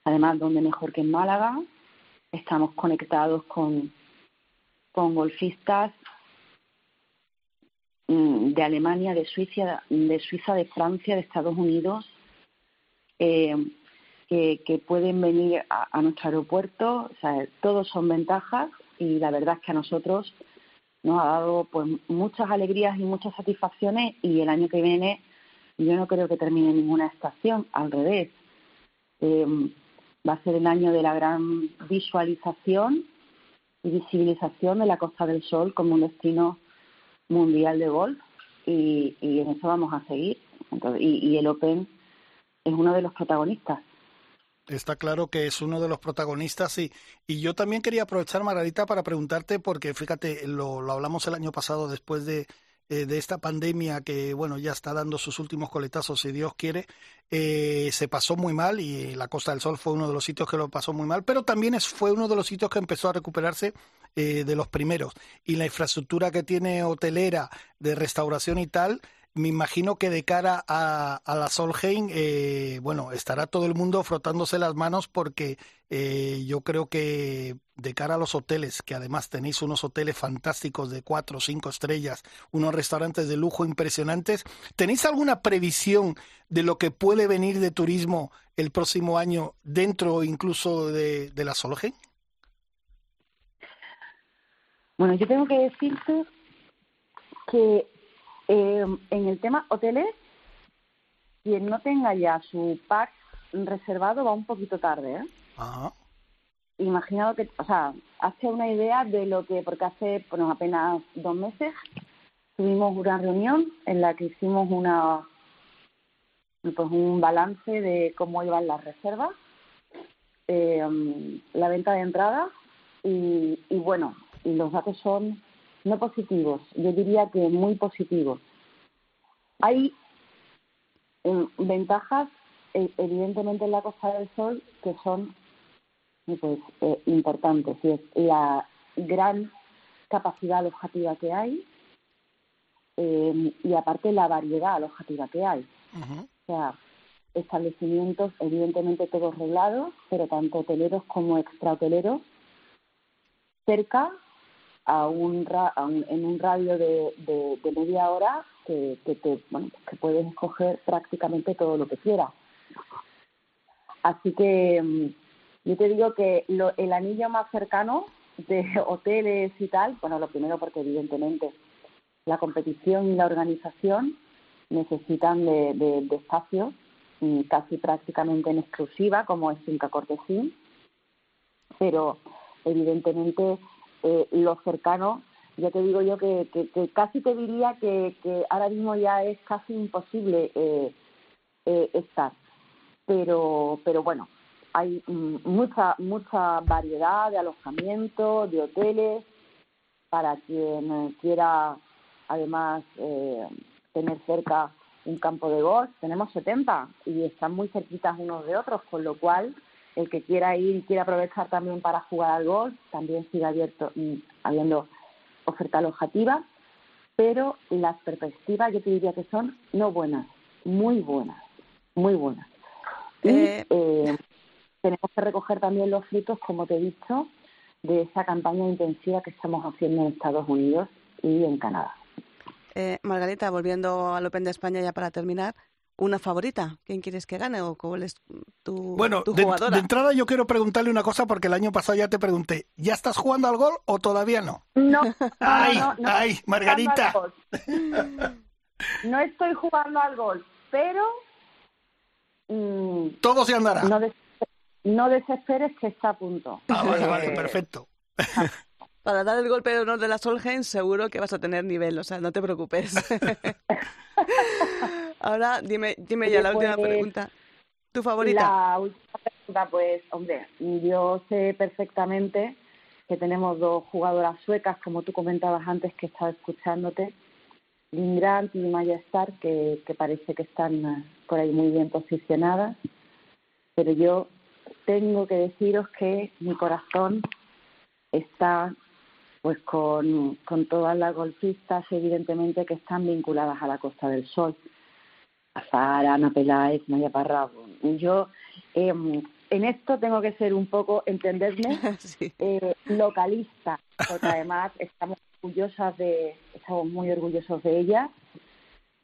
F: Además, donde mejor que en Málaga, estamos conectados con, con golfistas mm, de Alemania, de Suiza, de Suiza, de Francia, de Estados Unidos, eh, que, pueden venir a, a, nuestro aeropuerto. O sea, todos son ventajas y la verdad es que a nosotros nos ha dado pues muchas alegrías y muchas satisfacciones y el año que viene yo no creo que termine ninguna estación, al revés. Eh, va a ser el año de la gran visualización y visibilización de la Costa del Sol como un destino mundial de golf y, y en eso vamos a seguir. Y, y el Open es uno de los protagonistas.
A: Está claro que es uno de los protagonistas y, y yo también quería aprovechar, Margarita, para preguntarte, porque fíjate, lo, lo hablamos el año pasado después de, eh, de esta pandemia que, bueno, ya está dando sus últimos coletazos, si Dios quiere, eh, se pasó muy mal y la Costa del Sol fue uno de los sitios que lo pasó muy mal, pero también es, fue uno de los sitios que empezó a recuperarse eh, de los primeros. Y la infraestructura que tiene hotelera, de restauración y tal, me imagino que de cara a, a la Solheim, eh, bueno, estará todo el mundo frotándose las manos porque eh, yo creo que de cara a los hoteles, que además tenéis unos hoteles fantásticos de cuatro o cinco estrellas, unos restaurantes de lujo impresionantes, ¿tenéis alguna previsión de lo que puede venir de turismo el próximo año dentro incluso de, de la Solheim?
F: Bueno, yo tengo que decirte que eh, en el tema hoteles, quien no tenga ya su pack reservado va un poquito tarde, ¿eh?
A: Ajá.
F: Imaginado que, o sea, hace una idea de lo que, porque hace bueno, apenas dos meses tuvimos una reunión en la que hicimos una pues un balance de cómo iban las reservas, eh, la venta de entradas y, y bueno, y los datos son no positivos, yo diría que muy positivos. Hay eh, ventajas, eh, evidentemente, en la Costa del Sol que son pues, eh, importantes. Y es la gran capacidad alojativa que hay y, aparte, la variedad alojativa que hay. O sea, establecimientos, evidentemente, todos reglados, pero tanto hoteleros como extrahoteleros cerca a un, a un, en un radio de, de, media hora que, que, te, bueno, que puedes escoger prácticamente todo lo que quieras. Así que yo te digo que lo, el anillo más cercano de hoteles y tal, bueno, lo primero porque evidentemente la competición y la organización necesitan de, de, de espacios casi prácticamente en exclusiva, como es Finca Cortesín, pero evidentemente eh, lo cercano, ya te digo yo que, casi te diría que, que, ahora mismo ya es casi imposible eh, eh, estar. Pero, pero bueno, hay mucha, mucha variedad de alojamientos, de hoteles, para quien quiera además eh, tener cerca un campo de golf. Tenemos 70 y están muy cerquitas unos de otros, con lo cual el que quiera ir y quiera aprovechar también para jugar al golf, también sigue abierto, habiendo oferta alojativa, pero las perspectivas yo te diría que son no buenas, muy buenas, muy buenas. Y eh... Eh, tenemos que recoger también los frutos, como te he dicho, de esa campaña intensiva que estamos haciendo en Estados Unidos y en Canadá.
B: Eh, Margarita, volviendo al Open de España ya para terminar, una favorita? ¿Quién quieres que gane o cuál es tu,
A: bueno,
B: tu
A: de, entrada yo quiero preguntarle una cosa porque el año pasado ya te pregunté, ¿ya estás jugando al gol o todavía no?
F: No.
A: ay,
F: no, no,
A: ay, Margarita.
F: No estoy jugando al gol, pero
A: mmm, todo se andará.
F: No, des no, desesperes que está a punto.
A: Ah, vale, vale, perfecto.
B: para dar el golpe de honor de la Solheim seguro que vas a tener nivel, o sea, no te preocupes. Ahora dime, dime ya la última
F: pues,
B: pregunta. ¿Tu favorita?
F: La última pregunta, pues, hombre, yo sé perfectamente que tenemos dos jugadoras suecas, como tú comentabas antes que estaba escuchándote, Lynn Grant y Maya que, que parece que están eh, por ahí muy bien posicionadas, pero yo tengo que deciros que mi corazón está pues con, con todas las golfistas evidentemente que están vinculadas a la Costa del Sol. Azar, Ana Peláez, Maya Parra. Yo eh, en esto tengo que ser un poco, entenderme,
B: Sí.
F: eh, localista, porque además estamos orgullosas de, estamos muy orgullosos de ellas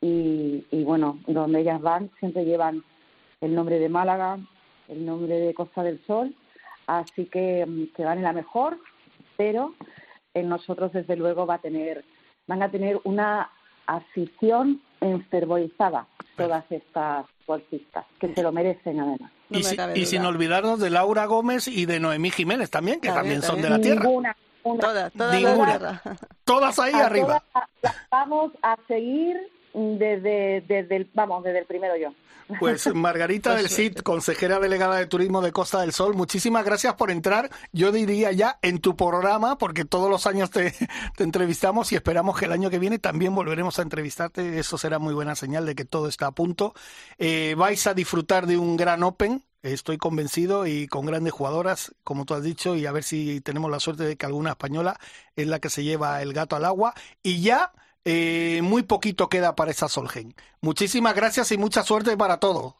F: y, y bueno, donde ellas van siempre llevan el nombre de Málaga, el nombre de Costa del Sol, así que mm, que van en la mejor, pero en nosotros desde luego va a tener, van a tener una afición enfervorizada todas estas golfistas, que se lo merecen además.
B: No
A: y,
B: me
A: si-
B: cabe
A: y
B: duda.
A: sin olvidarnos de Laura Gómez y de Noemí Jiménez también, que también,
B: También,
A: son de la tierra.
F: Ninguna, una-
B: Todas, todas
A: Ninguna. Todas ahí
F: a
A: arriba.
F: todas las vamos a seguir desde, desde el, vamos, desde el primero yo.
A: Pues Margarita
B: Pues
A: del
B: suerte.
A: CID, consejera delegada de turismo de Costa del Sol, muchísimas gracias por entrar, yo diría ya en tu programa, porque todos los años te, te entrevistamos y esperamos que el año que viene también volveremos a entrevistarte, eso será muy buena señal de que todo está a punto. Eh, vais a disfrutar de un gran Open, estoy convencido, y con grandes jugadoras, como tú has dicho, y a ver si tenemos la suerte de que alguna española es la que se lleva el gato al agua, y ya... eh, muy poquito queda para esa Solgen. Muchísimas gracias y mucha suerte para todo.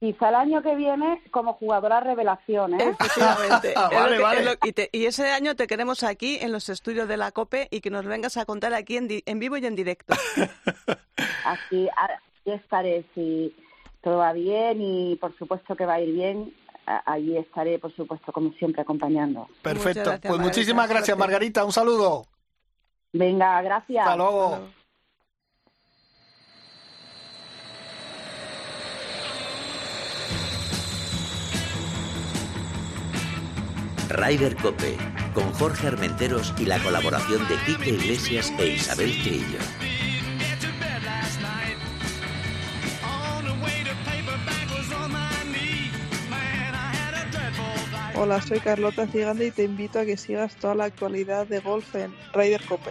F: Quizá el año que viene como jugadora revelación, ¿eh?
B: Efectivamente.
A: Vale,
B: que-
A: vale.
B: es lo- y, te- y ese año te queremos aquí en los estudios de la COPE y que nos vengas a contar aquí en, di- en vivo y en directo.
F: Aquí, aquí estaré si todo va bien y por supuesto que va a ir bien. Allí estaré, por supuesto, como siempre, acompañando.
A: Perfecto.
B: gracias,
A: pues
B: Margarita.
A: muchísimas gracias. Margarita. Un saludo.
F: Venga, gracias.
A: Hasta luego.
G: Ryder Cope, con Jorge Armenteros y la colaboración de Quique Iglesias e Isabel Trillo.
H: Hola, soy Carlota Ciganda y te invito a que sigas toda la actualidad de golf en Ryder Cope.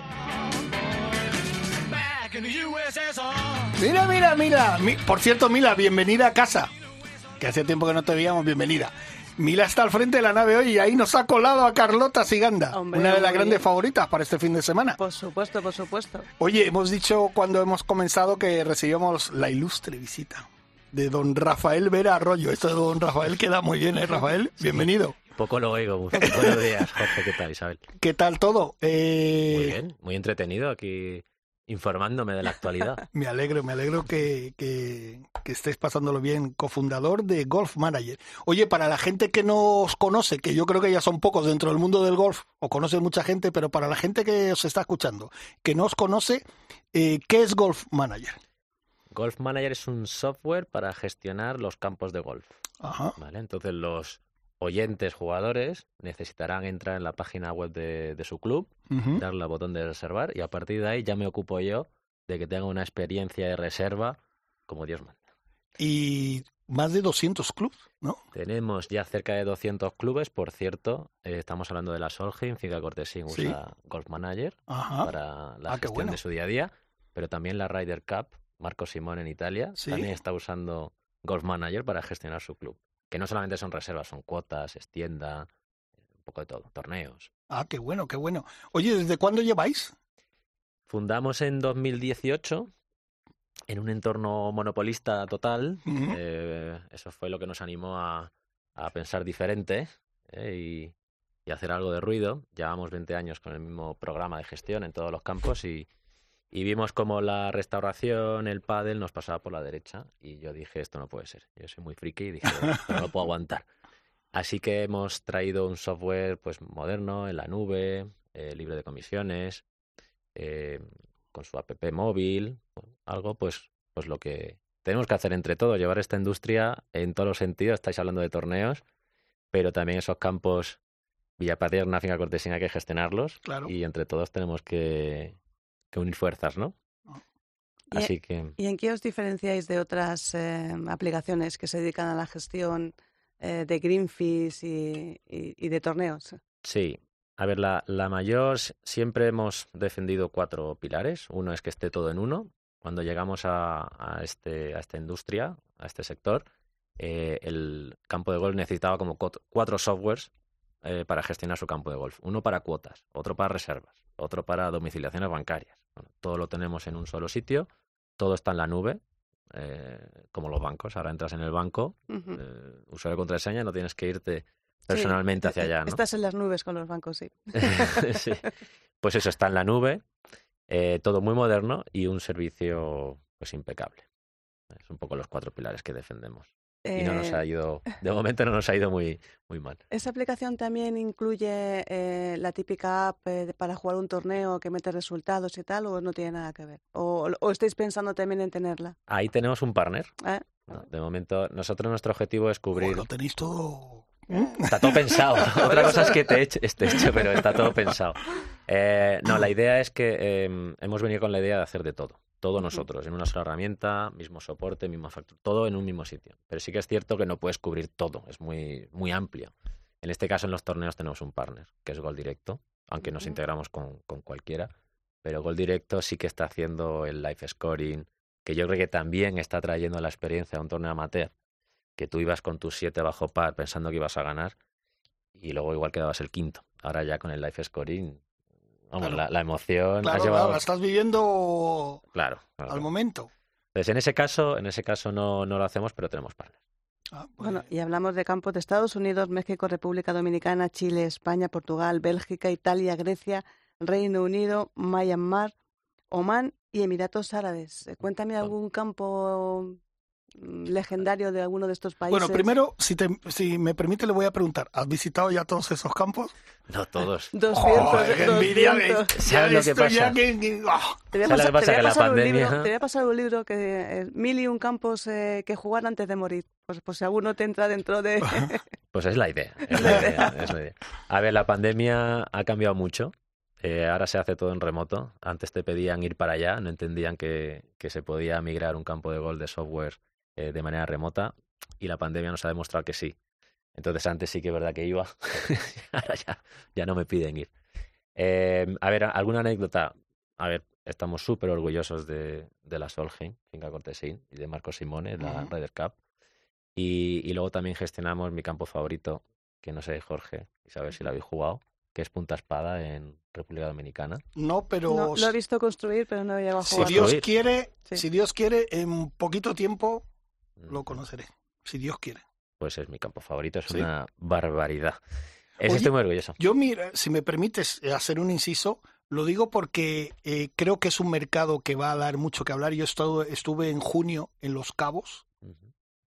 A: Mira, mira, mira. Mi- Por cierto, Mila, bienvenida a casa. Que hace tiempo que no te veíamos, bienvenida. Mila está al frente de la nave hoy y ahí nos ha colado a Carlota Siganda,
B: Hombre,
A: una de las grandes favoritas para este fin de semana.
B: Por supuesto, por supuesto.
A: Oye, hemos dicho cuando hemos comenzado que recibíamos la ilustre visita de don Rafael Vera Arroyo. Esto de don Rafael queda muy bien, ¿eh, Rafael? Bienvenido.
D: Poco lo oigo. Muy- Buenos días, Jorge. ¿Qué tal, Isabel?
A: ¿Qué tal todo? Eh,
D: Muy bien, muy entretenido aquí informándome de la actualidad.
A: Me alegro, me alegro que, que, que estés pasándolo bien, cofundador de Golf Manager. Oye, para la gente que no os conoce, que yo creo que ya son pocos dentro del mundo del golf, o conoce mucha gente, pero para la gente que os está escuchando, que no os conoce, eh, ¿qué es Golf Manager?
D: Golf Manager es un software para gestionar los campos de golf.
A: Ajá.
D: ¿vale? Entonces los oyentes jugadores necesitarán entrar en la página web de, de su club, darle al botón de reservar y a partir de ahí ya me ocupo yo de que tengan una experiencia de reserva como Dios manda.
A: Y más de 200 clubs, ¿no?
D: Tenemos ya cerca de 200 clubes, por cierto, eh, estamos hablando de la Solheim, Finca Cortesín
A: Sí.
D: usa Golf Manager
A: Ajá.
D: para la
A: Ah,
D: gestión
A: bueno.
D: de su día a día, pero también la Ryder Cup, Marco Simón en Italia,
A: Sí.
D: también está usando Golf Manager para gestionar su club. Que no solamente son reservas, son cuotas, es tienda, un poco de todo, torneos.
A: Ah, qué bueno, qué bueno. Oye, ¿desde cuándo lleváis?
D: Fundamos en 2018 en un entorno monopolista total. Eh, eso fue lo que nos animó a, a pensar diferente eh, y, y hacer algo de ruido. Llevamos 20 años con el mismo programa de gestión en todos los campos y, y vimos como la restauración, el pádel nos pasaba por la derecha y yo dije, esto no puede ser. Yo soy muy friki y dije, "Esto no lo puedo aguantar. Así que hemos traído un software pues moderno, en la nube, eh, libre de comisiones, eh, con su app móvil, algo pues, pues lo que tenemos que hacer entre todos, llevar esta industria en todos los sentidos. Estáis hablando de torneos, pero también esos campos Villapaterna, Finca Cortesina, hay que gestionarlos.
A: Claro.
D: Y entre todos tenemos que, que unir fuerzas, ¿no?
B: Y-
D: Así que
B: ¿Y en qué os diferenciáis de otras eh, aplicaciones que se dedican a la gestión eh, de greenfish y, y- y de torneos?
D: sí. A ver, la, la mayor siempre hemos defendido cuatro pilares. Uno es que esté todo en uno. Cuando llegamos a, a este, a esta industria, a este sector, eh, el campo de golf necesitaba como cuatro softwares eh, para gestionar su campo de golf. Uno para cuotas, otro para reservas, otro para domiciliaciones bancarias. Bueno, todo lo tenemos en un solo sitio, todo está en la nube, eh, como los bancos. Ahora entras en el banco,
B: Ujú.
D: eh, usuario y contraseña, no tienes que irte personalmente
B: eh,
D: hacia
B: eh,
D: allá. ¿no?
B: Estás en las nubes con los bancos, sí.
D: Sí. Pues eso está en la nube, eh, todo muy moderno y un servicio pues impecable. Es un poco los cuatro pilares que defendemos. Y no nos
B: Eh,
D: ha ido, de momento no nos ha ido muy, muy mal.
B: ¿Esa aplicación también incluye eh, la típica app eh, para jugar un torneo que mete resultados y tal, o no tiene nada que ver? ¿O, o estáis pensando también en tenerla?
D: Ahí tenemos un partner.
B: ¿Eh?
D: ¿no? De momento, nosotros nuestro objetivo es cubrir.
A: lo tenéis todo.
D: Está todo pensado. Otra cosa es que te eche- esté hecho, pero está todo pensado. Eh, no, la idea es que eh, hemos venido con la idea de hacer de todo. Todo nosotros, en una sola herramienta, mismo soporte, misma factura, todo en un mismo sitio. Pero sí que es cierto que no puedes cubrir todo, es muy, muy amplio. En este caso, en los torneos tenemos un partner, que es Gol Directo, aunque nos integramos con, con cualquiera. Pero Gol Directo sí que está haciendo el live scoring, que yo creo que también está trayendo la experiencia a un torneo amateur, que tú ibas con tus siete bajo par pensando que ibas a ganar y luego igual quedabas el quinto. Ahora ya con el live scoring, vamos,
A: Claro.
D: la, la emoción
A: Claro,
D: has llevado...
A: claro, la estás viviendo
D: Claro, claro,
A: al momento.
D: Entonces, en ese caso, en ese caso no, no lo hacemos, pero tenemos partners.
A: Ah, pues,
B: Bueno, y hablamos de campos de Estados Unidos, México, República Dominicana, Chile, España, Portugal, Bélgica, Italia, Grecia, Reino Unido, Myanmar, Omán y Emiratos Árabes. Eh, Cuéntame algún campo legendario de alguno de estos países.
A: bueno, primero, si, te, si me permite, le voy a preguntar, ¿has visitado ya todos esos campos?
D: No todos.
B: 200,
A: ¡Joder, qué envidia!
B: 200.
A: Ya
D: ¿Sabes lo que pasa?
A: que- ¡ah!
B: Te voy a
D: ¿Sabes lo
B: pasar,
D: pasa?
B: te voy a pasar un libro,
D: pandemia-
B: te voy a pasar un libro que eh, mil y un campos eh, que jugar antes de morir. Pues, pues si alguno te entra dentro de...
D: Pues es la idea. Es la idea, es la idea. A ver, la pandemia ha cambiado mucho. Eh, ahora se hace todo en remoto. Antes te pedían ir para allá, no entendían que, que se podía migrar un campo de gol de software eh, de manera remota. Y la pandemia nos ha demostrado que sí. Entonces antes sí que es verdad que iba. ahora ya, ya no me piden ir. Eh, a ver, alguna anécdota. A ver, estamos súper orgullosos de, de la Solheim, Finca Cortesín, y de Marco Simone, la
A: Ujú.
D: Ryder Cup. Y, y luego también gestionamos mi campo favorito, que no sé, Jorge, y saber si lo habéis jugado, que es Punta Espada en República Dominicana.
A: No, pero
B: No, lo he visto construir, pero no he llegado a
A: si. Dios quiere,
B: Sí.
A: si Dios quiere, en poquito tiempo lo conoceré. Si Dios quiere.
D: Pues es mi campo favorito, es
A: ¿Sí?
D: una barbaridad. Ese
A: Oye,
D: estoy muy orgulloso.
A: Yo, mira, si me permites eh, hacer un inciso, lo digo porque eh, creo que es un mercado que va a dar mucho que hablar. Yo estado- estuve en junio en Los Cabos.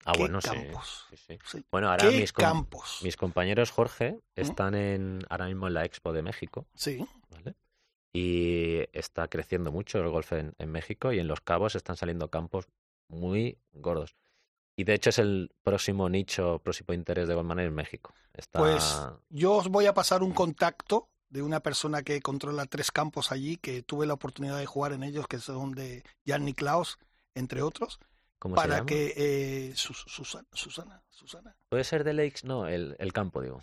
D: Ah,
A: ¿Qué
D: bueno,
A: campos?
D: sí, sí.
A: Sí.
D: Bueno, ahora
A: ¿Qué
D: mis,
A: campos?
D: mis compañeros Jorge están en, ahora mismo en la Expo de México,
A: Sí.
D: ¿vale? Y está creciendo mucho el golf en, en México y en Los Cabos están saliendo campos muy gordos. Y de hecho es el próximo nicho, próximo interés de Goldman en México. Está...
A: Pues yo os voy a pasar un contacto de una persona que controla tres campos allí, que tuve la oportunidad de jugar en ellos, que son de Jan Niklaus, entre otros,
D: ¿Cómo se
A: para
D: llama?
A: que... Eh, Sus- Susana, Susana, Susana.
D: ¿Puede ser de Lakes? No, el, el campo, digo.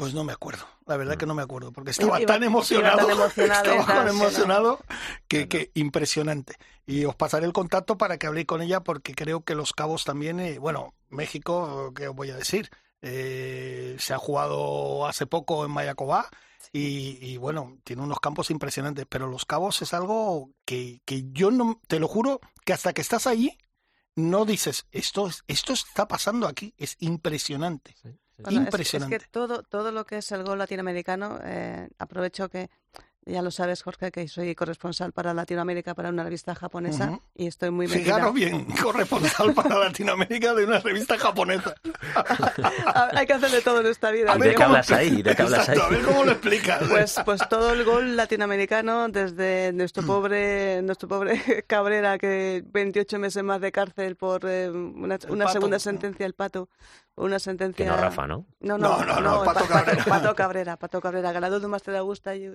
A: Pues no me acuerdo, la verdad
D: Mm.
A: que no me acuerdo, porque estaba
B: Iba-
A: tan emocionado,
B: tan emocionado,
A: estaba tan emocionado que, que impresionante. Y os pasaré el contacto para que habléis con ella, porque creo que Los Cabos también, eh, bueno, México, ¿qué os voy a decir? Eh, se ha jugado hace poco en Mayacobá y, y, bueno, tiene unos campos impresionantes, pero Los Cabos es algo que, que yo no, te lo juro, que hasta que estás allí no dices, esto, es- esto está pasando aquí, es impresionante.
D: Sí.
B: Bueno, es-
A: Impresionante.
B: Es, que todo, todo lo que es el gol latinoamericano, eh, aprovecho que Ya lo sabes, Jorge, que soy corresponsal para Latinoamérica para una revista japonesa
A: Ujú.
B: y estoy muy metida.
A: Fijaros bien, corresponsal para Latinoamérica de una revista japonesa.
B: Hay que hacer de todo en esta vida.
D: ¿Y de qué hablas ahí? ¿De qué hablas
A: Exacto, a
D: ahí?
A: ver cómo lo explicas.
B: Pues, pues todo el gol latinoamericano, desde nuestro pobre, nuestro pobre Cabrera, que 28 meses más de cárcel por eh, una, una
A: Pato.
B: segunda sentencia, el pato, una sentencia.
D: Que no Rafa, ¿no?
B: No,
A: No,
B: no,
A: no, no,
B: el
A: Pato
B: Pa-
A: Cabrera.
B: Pato Cabrera, Pato Cabrera, ganador de un máster de Augusta y,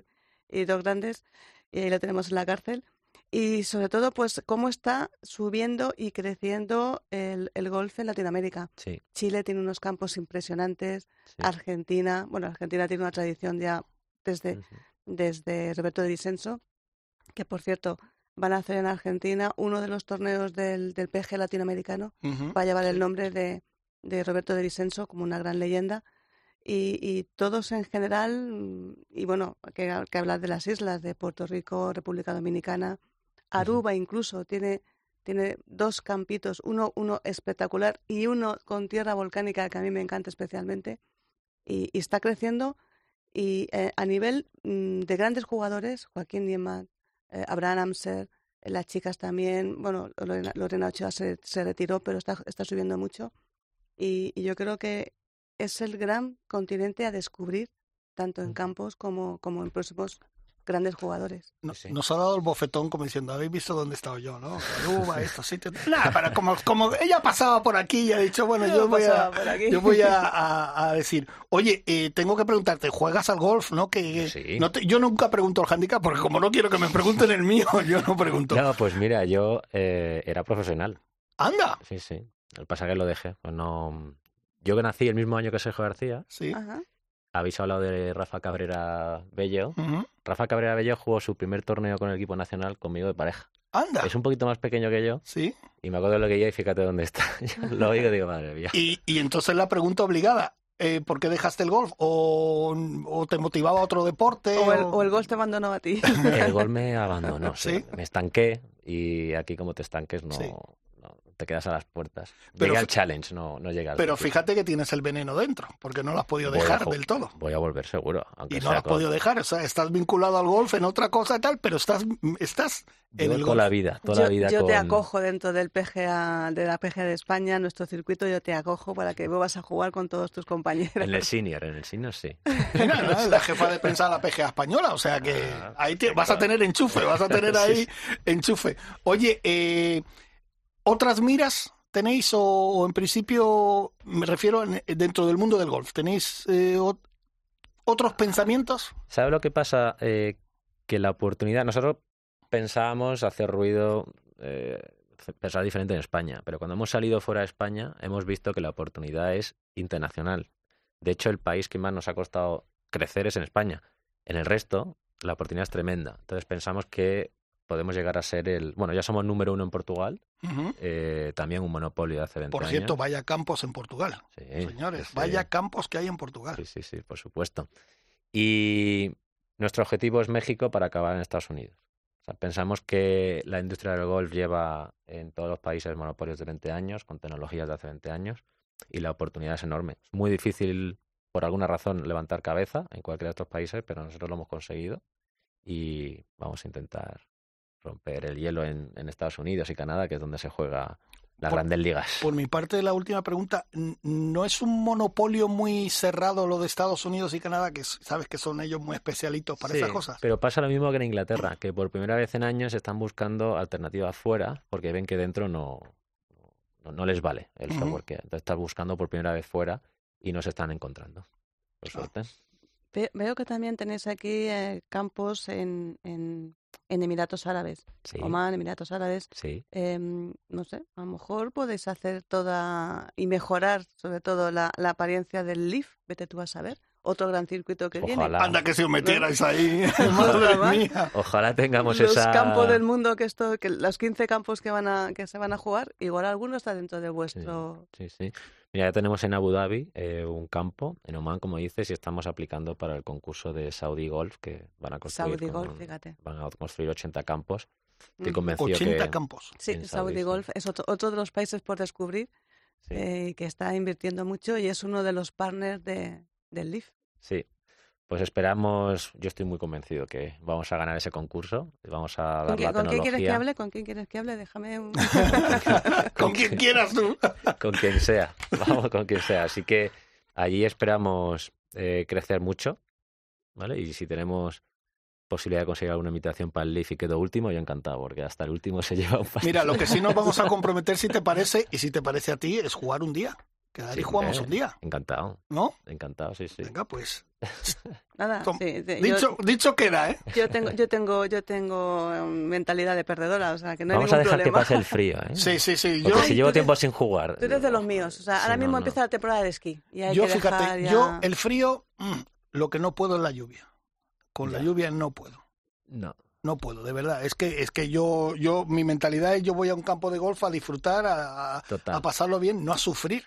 B: y dos grandes, y ahí lo tenemos en la cárcel. Y sobre todo, pues, cómo está subiendo y creciendo el, el golf en Latinoamérica.
D: Sí,
B: Chile tiene unos campos impresionantes,
D: sí.
B: Argentina, bueno, Argentina tiene una tradición ya desde,
D: Ujú.
B: desde Roberto de Vicenzo, que por cierto van a hacer en Argentina uno de los torneos del, del PG latinoamericano,
A: Ujú.
B: va a llevar el nombre de, de Roberto de Vicenzo como una gran leyenda. Y, y todos en general, y bueno, que, que hablar de las islas, de Puerto Rico, República Dominicana, Aruba incluso tiene, tiene dos campitos, uno, uno espectacular y uno con tierra volcánica que a mí me encanta especialmente. Y, y está creciendo y eh, a nivel mm, de grandes jugadores, Joaquín Niemann, eh, Abraham Amser, eh, las chicas también, bueno, Lorena, Lorena Ochoa se, se retiró, pero está, está subiendo mucho. Y, y yo creo que es el gran continente a descubrir, tanto en campos como, como en próximos grandes jugadores.
A: No-
D: Sí.
A: Nos ha dado el bofetón como diciendo, habéis visto dónde he estado yo, ¿no? Aruba, estos sitios. Nada, para como, como ella pasaba por aquí y ha dicho, bueno, yo voy a, yo voy a, a- a decir, oye, eh, tengo que preguntarte, ¿juegas al golf? ¿No? Que
D: Sí.
A: no te- yo nunca pregunto el handicap porque como no quiero que me pregunten el mío, yo no pregunto.
D: No, pues mira, yo eh, era profesional.
A: Anda.
D: Sí, sí. El pasa que lo dejé. Pues no... Yo que nací el mismo año que Sergio García,
A: Sí.
B: Ajá.
D: habéis hablado de Rafa Cabrera Bello. Rafa Cabrera Bello jugó su primer torneo con el equipo nacional conmigo de pareja.
A: Anda.
D: Es un poquito más pequeño que yo
A: Sí.
D: y me acuerdo de lo que yo y fíjate dónde está. Yo lo oigo y digo, madre mía.
A: Y, y entonces la pregunta obligada, eh, ¿por qué dejaste el golf? ¿O, o te motivaba otro deporte?
B: O el, o el gol te abandonó a ti.
D: El gol me abandonó, sí.
A: ¿Sí?
D: Me estanqué y aquí como te estanques no,
A: Sí.
D: Te quedas a las puertas.
A: Pero
D: Llegué al
A: fi-
D: challenge, no, no llega al
A: Pero fíjate que tienes el veneno dentro, porque no lo has podido
D: Voy
A: dejar del todo.
D: Voy a volver seguro. Aunque
A: Y no lo has
D: con-
A: podido dejar, o sea, estás vinculado al golf en otra cosa y tal, pero estás, estás en el
D: toda
A: golf.
D: la vida, toda
B: yo
D: la vida
B: yo
D: con...
B: te acojo dentro del PGA, de la PGA de España, nuestro circuito, yo te acojo para que vuelvas a jugar con todos tus compañeros.
D: En el senior, en el senior sí.
A: Mira, ¿no? Es la jefa de prensa de la PGA española, o sea que
D: Ah,
A: ahí te- vas a tener enchufe, vas a tener ahí enchufe. Oye, eh, ¿otras miras tenéis o, en principio, me refiero en- dentro del mundo del golf, tenéis eh, ot- otros pensamientos?
D: ¿Sabes lo que pasa? Eh, que la oportunidad... Nosotros pensábamos hacer ruido, eh, pensar diferente en España, pero cuando hemos salido fuera de España hemos visto que la oportunidad es internacional. De hecho, el país que más nos ha costado crecer es en España. En el resto, la oportunidad es tremenda. Entonces pensamos que podemos llegar a ser el... Bueno, ya somos número uno en Portugal, Eh, también un monopolio de hace 20
A: Por
D: años.
A: cierto, vaya campos en Portugal.
D: Sí,
A: Señores,
D: sí.
A: vaya campos que hay en Portugal.
D: Sí, sí, sí, por supuesto. Y nuestro objetivo es México para acabar en Estados Unidos. O sea, pensamos que la industria del golf lleva en todos los países monopolios de 20 años, con tecnologías de hace 20 años, y la oportunidad es enorme. Es muy difícil, por alguna razón, levantar cabeza en cualquiera de estos países, pero nosotros lo hemos conseguido y vamos a intentar romper el hielo en, en Estados Unidos y Canadá, que es donde se juega las
A: Por-
D: grandes ligas.
A: Por mi parte, la última pregunta, ¿no es un monopolio muy cerrado lo de Estados Unidos y Canadá, que sabes que son ellos muy especialitos para
D: Sí,
A: esas cosas?
D: Pero pasa lo mismo que en Inglaterra, que por primera vez en años están buscando alternativas fuera porque ven que dentro no, no, no les vale el software que entonces están buscando por primera vez fuera y no se están encontrando. Por
A: Ah.
D: suerte.
B: Ve- Veo que también tenéis aquí eh, campos en, en, en Emiratos Árabes,
D: Sí,
B: Oman, Emiratos Árabes.
D: sí.
B: Em, no sé, a lo mejor podéis hacer toda y mejorar sobre todo la, la apariencia del Leaf, vete tú a saber, otro gran circuito que viene.
D: Ojalá.
A: Anda que si os metierais ahí,
B: Ojalá.
A: madre mía.
D: Ojalá tengamos
B: Los
D: esa...
B: campos del mundo que esto, que los 15 campos que van a, que se van a jugar, igual alguno está dentro de vuestro.
D: Sí, sí. Mira, ya tenemos en Abu Dhabi eh, un campo, en Oman, como dices, y estamos aplicando para el concurso de Saudi Golf, que van a construir,
B: Saudi Golf, fíjate.
D: van a construir 80 campos. Estoy
B: Mm.
D: convencido
A: 80
D: que...
A: campos.
B: Sí, Saudi,
D: Saudi, sí.
B: Golf es otro, otro de los países por descubrir
D: sí.
B: eh, que está invirtiendo mucho y es uno de los partners de, del Leaf.
D: Sí. Pues esperamos, yo estoy muy convencido que vamos a ganar ese concurso, vamos a dar
B: ¿Con, qué,
D: la
B: con quién quieres que
D: tecnología
B: hable? ¿Con quién quieres que hable? Déjame un...
A: Con quien quieras tú.
D: con quien sea, vamos con quien sea. Así que allí esperamos eh, crecer mucho, ¿vale? Y si tenemos posibilidad de conseguir alguna invitación para el Leaf y quedo último, yo encantado, porque hasta el último se lleva un pastel.
A: Mira, lo que sí nos vamos a comprometer, si te parece, y si te parece a ti, es jugar un día. Quedar y
D: Sí,
A: jugamos
D: eh,
A: un día,
D: Encantado,
A: ¿no?
D: encantado, sí, sí.
A: Venga, pues.
B: Nada,
A: Tom,
B: sí, sí,
A: Dicho, dicho queda, ¿eh?
B: yo, tengo, yo tengo, yo tengo um, mentalidad de perdedora, o sea que no hay
D: Vamos a
B: ningún
D: dejar
B: problema.
D: que pase el frío, ¿eh?
A: Sí, sí, sí.
D: Porque
A: Yo,
D: si llevo tiempo
B: eres-
D: sin jugar...
B: Tú eres de los míos, o sea,
D: Sí,
B: ahora
D: no,
B: mismo
D: no.
B: empieza la temporada de esquí y hay
A: yo
B: que
A: fíjate,
B: dejar ya...
A: yo el frío, mm, lo que no puedo es la lluvia. Con la lluvia no puedo.
D: No.
A: No puedo, de verdad. Es que, es que yo, yo, mi mentalidad es yo voy a un campo de golf a disfrutar, a, a-
D: Total.
A: a pasarlo bien, no a sufrir.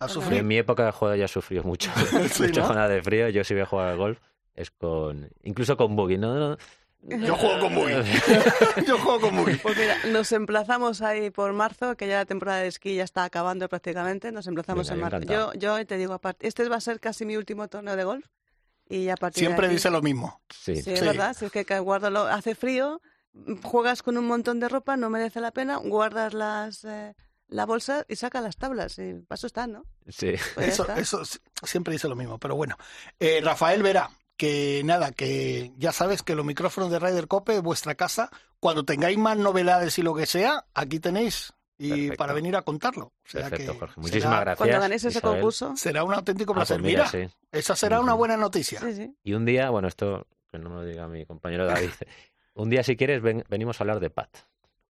A: A
B: Bueno,
A: sufrir.
D: En mi época de juego ya sufrió mucho,
A: Sí,
D: mucho
A: ¿no?
D: jornada de frío. Yo si voy a jugar al golf es con, incluso con buggy, ¿no? no-
A: Yo juego con Buggy. yo juego con Buggy.
B: Pues mira, nos emplazamos ahí por marzo, que ya la temporada de esquí ya está acabando prácticamente. Nos emplazamos
D: Venga,
B: en marzo.
D: encantado.
B: Yo, yo te digo, apart- este va a ser casi mi último torneo de golf. Y a partir
A: Siempre
B: de aquí-
A: dice lo mismo.
D: Sí,
B: Sí, es verdad. Si es que guárdalo, hace frío, juegas con un montón de ropa, no merece la pena, guardas las eh, la bolsa y saca las tablas. Y para eso están, ¿no?
D: sí.
B: Pues
A: Eso,
B: está.
A: eso siempre dice lo mismo, pero bueno. Eh, Rafael Vera, que nada, que ya sabes que los micrófonos de Ryder Cope es vuestra casa. Cuando tengáis más novedades y lo que sea, aquí tenéis. Y
D: Perfecto.
A: para venir a contarlo. O sea
D: Perfecto,
A: que
D: Jorge.
A: será-
D: Muchísimas gracias.
B: Cuando ganéis ese
D: Isabel.
B: concurso.
A: Será un auténtico
D: Ah,
A: placer.
D: pues mira,
A: Mira,
D: sí.
A: esa será una buena noticia.
B: Sí, sí.
D: Y un día, bueno, esto que no me lo diga mi compañero David, un día si quieres ven- venimos a hablar de PAT.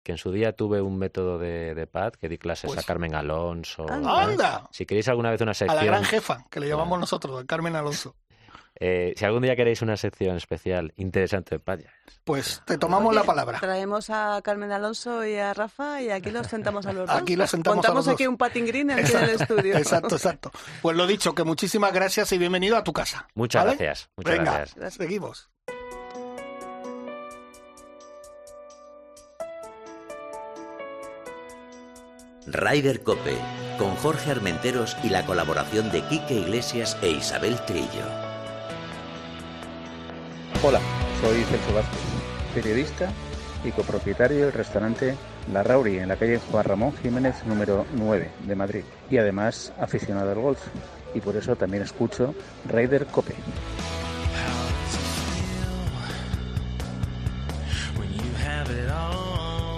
D: Que en su día tuve un método de, de PAT que di clases
A: Pues-
D: a Carmen Alonso.
B: Anda.
D: Si queréis alguna vez una
A: A
D: sección,
A: la gran jefa, que le llamamos
D: Claro.
A: nosotros, a Carmen Alonso.
D: eh, si algún día queréis una sección especial interesante de PAT, ya
A: Pues te tomamos la palabra.
B: Traemos a Carmen Alonso y a Rafa y aquí los sentamos a los dos.
A: Aquí los sentamos a
B: Montamos
A: los
B: aquí
A: dos.
B: un patting green aquí en el estudio.
A: Exacto, exacto. Pues lo dicho, que muchísimas gracias y bienvenido a tu casa.
D: Muchas
A: ¿vale?
D: gracias. Muchas
A: Venga,
D: gracias.
A: seguimos.
G: Ryder Cope, con Jorge Armenteros y la colaboración de Quique Iglesias e Isabel Trillo.
I: Hola, soy Celso Vázquez, periodista y copropietario del restaurante La Rauri en la calle Juan Ramón Jiménez número 9 de Madrid y además aficionado al golf y por eso también escucho Raider Cope.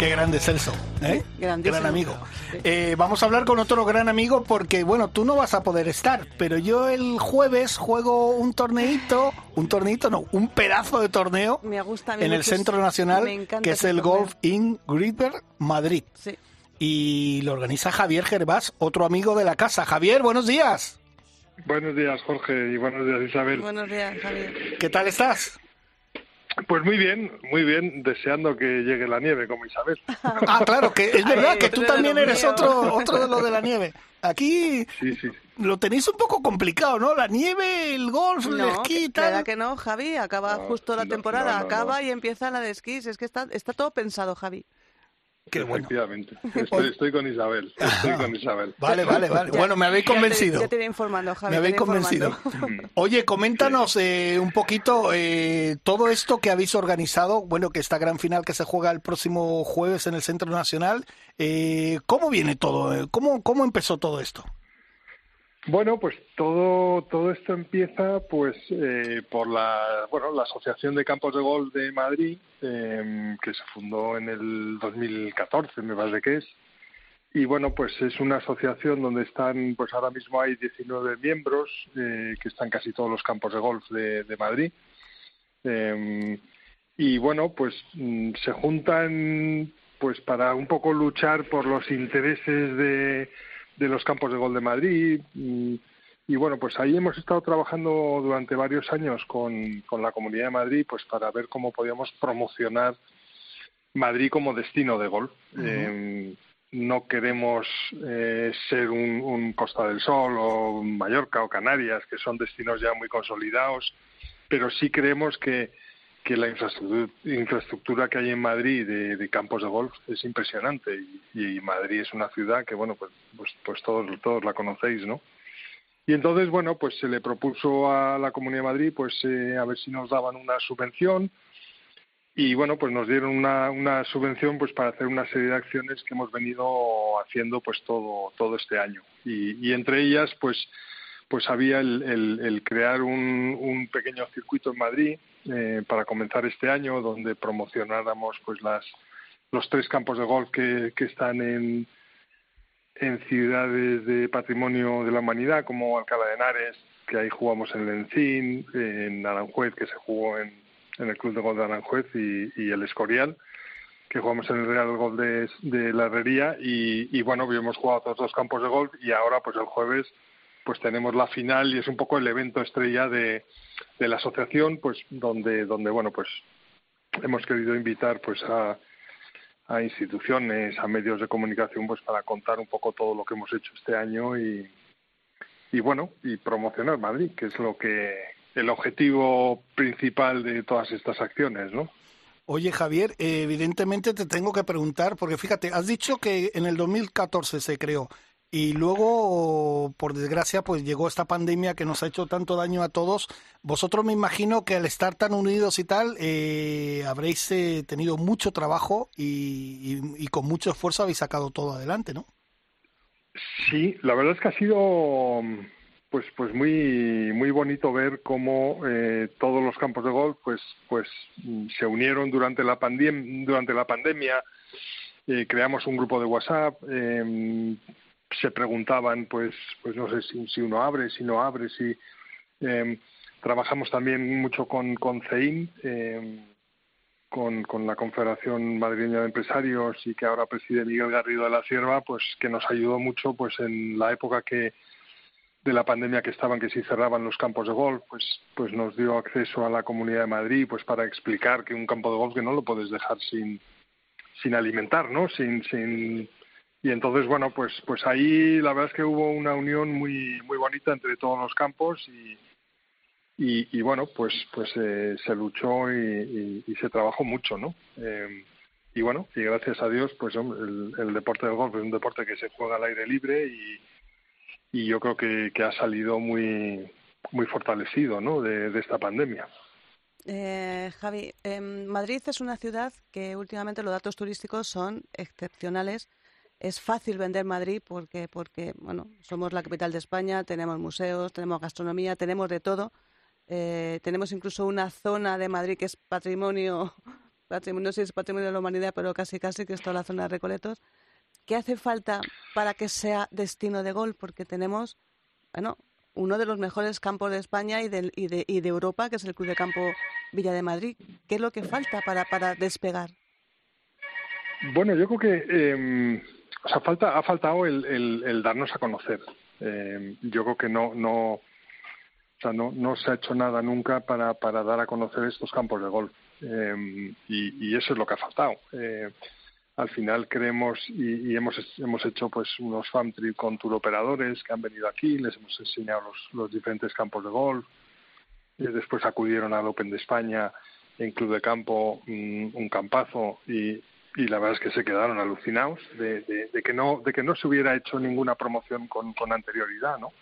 A: Qué grande Celso, ¿eh?
B: Grandísimo.
A: Gran amigo. Eh, vamos a hablar con otro gran amigo porque, bueno, tú no vas a poder estar, pero yo el jueves juego un torneito, un torneito no, un pedazo de torneo
B: Me gusta
A: en el Centro Nacional, que es el
B: torneo.
A: Golf in Greenberg, Madrid.
B: Sí.
A: Y lo organiza Javier Gervás, otro amigo de la casa. Javier, buenos días.
J: Buenos días, Jorge, y buenos días, Isabel.
B: Buenos días, Javier.
A: ¿Qué tal estás?
J: Pues muy bien, muy bien, deseando que llegue la nieve como Isabel.
A: Ah, claro, que es verdad
B: Ay,
A: que tú también
B: lo
A: eres
B: mío.
A: otro, otro de los de la nieve. Aquí
J: Sí, sí.
A: lo tenéis un poco complicado, ¿no? La nieve, el golf, el
B: No,
A: esquí
B: que- ¿verdad
A: tal.
B: que no, Javi? Acaba
J: No,
B: justo la
J: no,
B: temporada,
J: no, no,
B: acaba
J: no.
B: y empieza la de esquís. Es que está, está todo pensado, Javi.
A: Qué bueno.
J: Efectivamente. Estoy, estoy con Isabel. Estoy con Isabel.
A: Vale, vale, vale. Bueno, me habéis
B: ya te-
A: convencido.
B: Ya te, informando, Javi.
A: Me habéis convencido. Oye, coméntanos eh, un poquito eh, todo esto que habéis organizado. Bueno, que esta gran final que se juega el próximo jueves en el Centro Nacional. Eh, ¿Cómo viene todo? ¿Cómo, ¿Cómo empezó todo esto?
J: Bueno, pues todo todo esto empieza pues eh, por la bueno la Asociación de Campos de Golf de Madrid eh, que se fundó en el 2014 me parece que es. Y bueno pues es una asociación donde están pues ahora mismo hay 19 miembros eh, que están casi todos los campos de golf de, de Madrid. Eh, y bueno pues mm, se juntan pues para un poco luchar por los intereses de de los campos de gol de Madrid. Y, y bueno, pues ahí hemos estado trabajando durante varios años con, con la Comunidad de Madrid pues para ver cómo podíamos promocionar Madrid como destino de golf. Eh, no queremos eh, ser un, un Costa del Sol o Mallorca o Canarias, que son destinos ya muy consolidados, pero sí creemos que, que la infraestructura, que hay en Madrid de, campos de golf es impresionante y, y Madrid es una ciudad que bueno pues pues, pues todos todos la conocéis no Y entonces, bueno, pues se le propuso a la Comunidad de Madrid, pues eh, a ver si nos daban una subvención. Y bueno, pues nos dieron una, una subvención pues para hacer una serie de acciones que hemos venido haciendo pues todo, todo este año. Y, y entre ellas, pues, pues había el, el, el crear un, un, pequeño circuito en Madrid eh, para comenzar este año, donde promocionáramos pues las, los tres campos de golf que, que están en, en ciudades de patrimonio de la humanidad como Alcalá de Henares, que ahí jugamos en el Encín, en Aranjuez, que se jugó en, el Club de Golf de Aranjuez, y, el Escorial, que jugamos en el Real Golf de, de la Herrería, y, bueno, hemos jugado todos los campos de golf, y ahora pues el jueves pues tenemos la final y es un poco el evento estrella de, de la asociación, pues donde, donde bueno, pues hemos querido invitar pues a a instituciones, a medios de comunicación, pues para contar un poco todo lo que hemos hecho este año y, y bueno, y promocionar Madrid, que es lo que el objetivo principal de todas estas acciones, ¿no?
A: Oye, Javier, evidentemente te tengo que preguntar, porque fíjate, has dicho que en el 2014 se creó y luego, por desgracia, pues llegó esta pandemia que nos ha hecho tanto daño a todos. Vosotros me imagino que al estar tan unidos y tal, eh, habréis eh, tenido mucho trabajo y, con mucho esfuerzo habéis sacado todo adelante, ¿no?
J: Sí, la verdad es que ha sido pues pues muy muy bonito ver cómo eh, todos los campos de golf pues pues se unieron durante la pandemia durante la pandemia eh, creamos un grupo de WhatsApp eh, se preguntaban, pues, pues no sé si, si uno abre, si no abre, si eh, trabajamos también mucho con, con CEIN, eh, con, con la Confederación Madrileña de Empresarios y que ahora preside Miguel Garrido de la Sierva, pues que nos ayudó mucho, pues en la época que de la pandemia que estaban que si cerraban los campos de golf, pues pues nos dio acceso a la Comunidad de Madrid, pues para explicar que un campo de golf que no lo puedes dejar sin sin alimentar, ¿no? Sin sin y entonces bueno pues pues ahí la verdad es que hubo una unión muy muy bonita entre todos los campos y y, bueno pues pues eh, se luchó y, y, se trabajó mucho no eh, y bueno y gracias a Dios pues el, el, deporte del golf es un deporte que se juega al aire libre y, y yo creo que, que ha salido muy muy fortalecido no de, de esta pandemia.
B: Eh, Javi, eh, Madrid es una ciudad que últimamente los datos turísticos son excepcionales es fácil vender Madrid porque, porque bueno, somos la capital de España, tenemos museos, tenemos gastronomía, tenemos de todo. Eh, tenemos incluso una zona de Madrid que es patrimonio, patrimonio, no sé si es patrimonio de la humanidad, pero casi casi que es toda la zona de Recoletos. ¿Qué hace falta para que sea destino de gol? Porque tenemos, bueno, uno de los mejores campos de España y de, y de, y de Europa, que es el Club de Campo Villa de Madrid. ¿Qué es lo que falta para, para despegar?
J: Bueno, yo creo que eh, o sea, falta, ha faltado el, el, el darnos a conocer. Eh, yo creo que no, no, o sea, no, no se ha hecho nada nunca para, para dar a conocer estos campos de golf. Eh, y, y, eso es lo que ha faltado. Eh, al final creemos y, hemos, hemos hecho pues unos fan trip con tour operadores que han venido aquí, les hemos enseñado los, los diferentes campos de golf. Y después acudieron al Open de España en Club de Campo, un, un campazo y, y la verdad es que se quedaron alucinados de, de, de, que no de que no se hubiera hecho ninguna promoción con, anterioridad no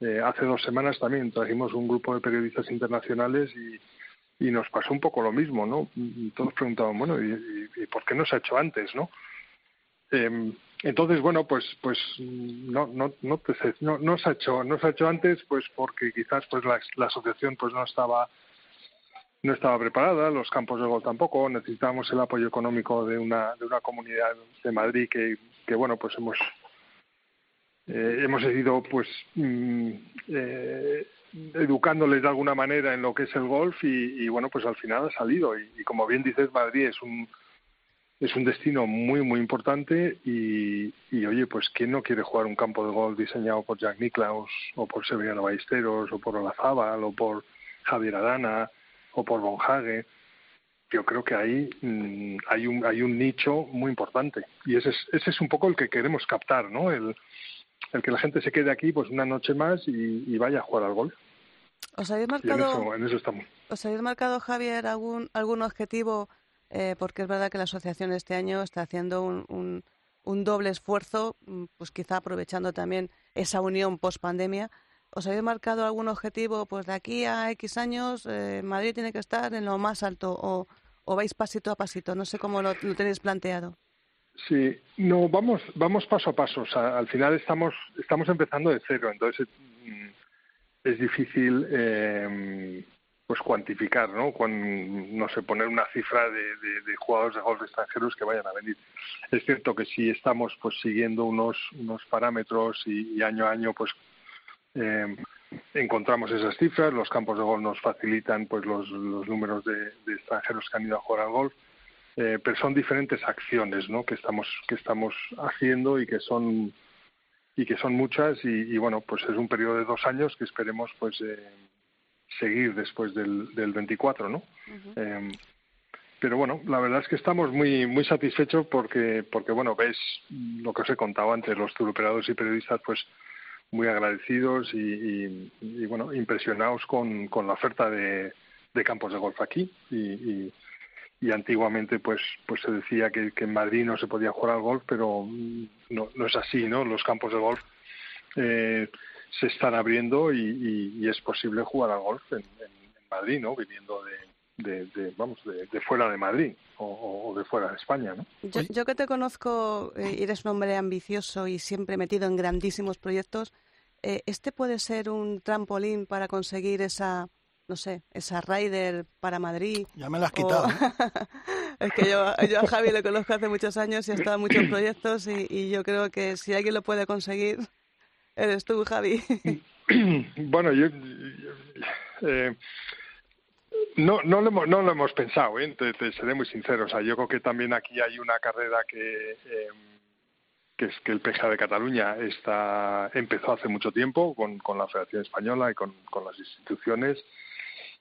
J: eh, hace dos semanas también trajimos un grupo de periodistas internacionales y, y nos pasó un poco lo mismo no todos preguntaban bueno y, y, por qué no se ha hecho antes no eh, entonces bueno pues pues no no no, te, no no se ha hecho no se ha hecho antes pues porque quizás pues la, la asociación pues no estaba no estaba preparada, los campos de gol tampoco, necesitábamos el apoyo económico de una, de una comunidad de Madrid que, que bueno, pues hemos, eh, hemos ido pues mm, eh, educándoles de alguna manera en lo que es el golf y, bueno, pues al final ha salido. Y, y, como bien dices, Madrid es un es un destino muy muy importante y, y oye, pues quién no quiere jugar un campo de golf diseñado por Jack Nicklaus o por Severiano Ballesteros o por Olazábal o por Javier Arana o por Von Hage, yo creo que ahí mmm, hay un hay un nicho muy importante y ese es ese es un poco el que queremos captar, ¿no? El, el que la gente se quede aquí pues una noche más y, y vaya a jugar al golf.
B: ¿Os habéis marcado,
J: en eso, en eso estamos.
B: ¿Os habéis marcado, Javier, algún, algún objetivo? Eh, porque es verdad que la asociación este año está haciendo un, un, un doble esfuerzo, pues quizá aprovechando también esa unión post pandemia ¿Os habéis marcado algún objetivo? Pues de aquí a X años eh, Madrid tiene que estar en lo más alto o, vais pasito a pasito. No sé cómo lo, tenéis planteado.
J: Sí, no, vamos, vamos paso a paso. Al final estamos, estamos empezando de cero, entonces mm, es difícil eh, pues cuantificar, ¿no? No sé, poner una cifra de, jugadores de golf extranjeros que vayan a venir. Es cierto que sí estamos pues siguiendo unos, unos parámetros y, y año a año pues eh, encontramos esas cifras, los campos de golf nos facilitan pues los, los números de, de extranjeros que han ido a jugar al golf. Eh, pero son diferentes acciones ¿no? que estamos que estamos haciendo y que son y que son muchas y, y bueno pues es un periodo de dos años que esperemos pues eh, seguir después del, del 24 no eh, pero bueno la verdad es que estamos muy muy satisfechos porque porque bueno ves lo que os he contado antes los turoperadores y periodistas pues muy agradecidos y, y, y bueno impresionados con, con la oferta de, de campos de golf aquí. Y, y antiguamente pues pues se decía que, que, en Madrid no se podía jugar al golf pero no, no es así no los campos de golf eh, se están abriendo y, es posible jugar al golf en, en, Madrid no viniendo de, de, de vamos de, de, fuera de Madrid o, o, de fuera de España no
B: yo, yo que te conozco eh, eres un hombre ambicioso y siempre metido en grandísimos proyectos eh, este puede ser un trampolín para conseguir esa no sé, esa Rider para Madrid.
A: Ya me la has quitado. O...
B: es que yo, yo, a Javi lo conozco hace muchos años y ha estado en muchos proyectos y, y, yo creo que si alguien lo puede conseguir, eres tú, Javi.
J: bueno, yo... Eh, no, no, lo hemos, no lo hemos pensado, ¿eh? te, seré muy sincero. O sea, yo creo que también aquí hay una carrera que... Eh, que es que el PGA de Cataluña está empezó hace mucho tiempo con, con la Federación Española y con, con las instituciones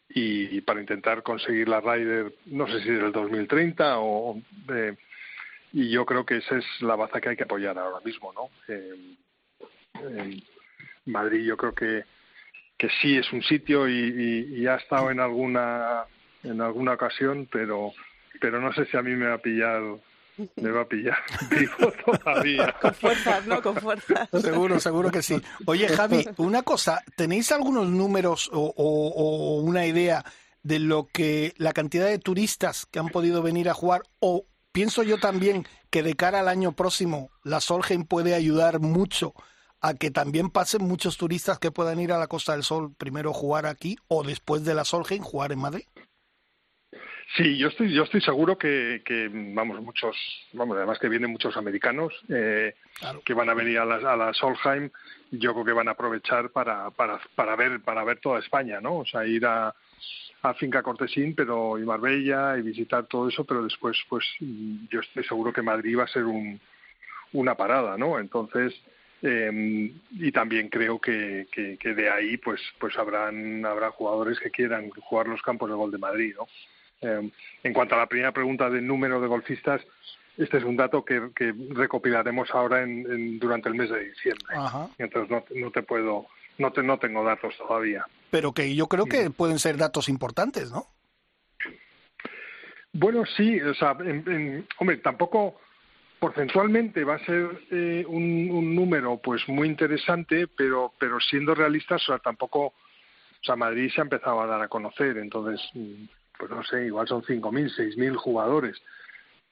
J: y para intentar conseguir la Ryder, no sé si del 2030 o eh, y yo creo que esa es la baza que hay que apoyar ahora mismo, ¿no? Eh, en Madrid yo creo que que sí es un sitio y, y, y, ha estado en alguna en alguna ocasión, pero pero no sé si a mí me va a pillar me va a pillar vivo todavía.
B: Con fuerzas, ¿no? Con fuerzas.
A: Seguro, seguro que sí. Oye, Javi, una cosa, ¿tenéis algunos números o, o, o, una idea de lo que la cantidad de turistas que han podido venir a jugar? O pienso yo también que de cara al año próximo la Solheim puede ayudar mucho a que también pasen muchos turistas que puedan ir a la Costa del Sol primero jugar aquí o después de la Solheim jugar en Madrid.
J: Sí, yo estoy, yo estoy seguro que, que, vamos, muchos, vamos, además que vienen muchos americanos eh, claro. que van a venir a la, a la Solheim, yo creo que van a aprovechar para, para, para ver, para ver toda España, ¿no? O sea, ir a, a Finca Cortesín, pero y Marbella y visitar todo eso, pero después, pues, yo estoy seguro que Madrid va a ser un, una parada, ¿no? Entonces, eh, y también creo que, que, que de ahí, pues, pues habrán, habrá jugadores que quieran jugar los campos de gol de Madrid, ¿no? Eh, en cuanto a la primera pregunta del número de golfistas, este es un dato que, que recopilaremos ahora en, en, durante el mes de diciembre.
A: Ajá.
J: Entonces no, no, te puedo, no, te, no tengo datos todavía.
A: Pero que yo creo que pueden ser datos importantes, ¿no?
J: Bueno, sí, o sea, en, en, hombre, tampoco porcentualmente va a ser eh, un, un, número pues muy interesante, pero, pero siendo realistas, o sea, tampoco, o sea, Madrid se ha empezado a dar a conocer, entonces pues no sé, igual son 5.000, 6.000 jugadores.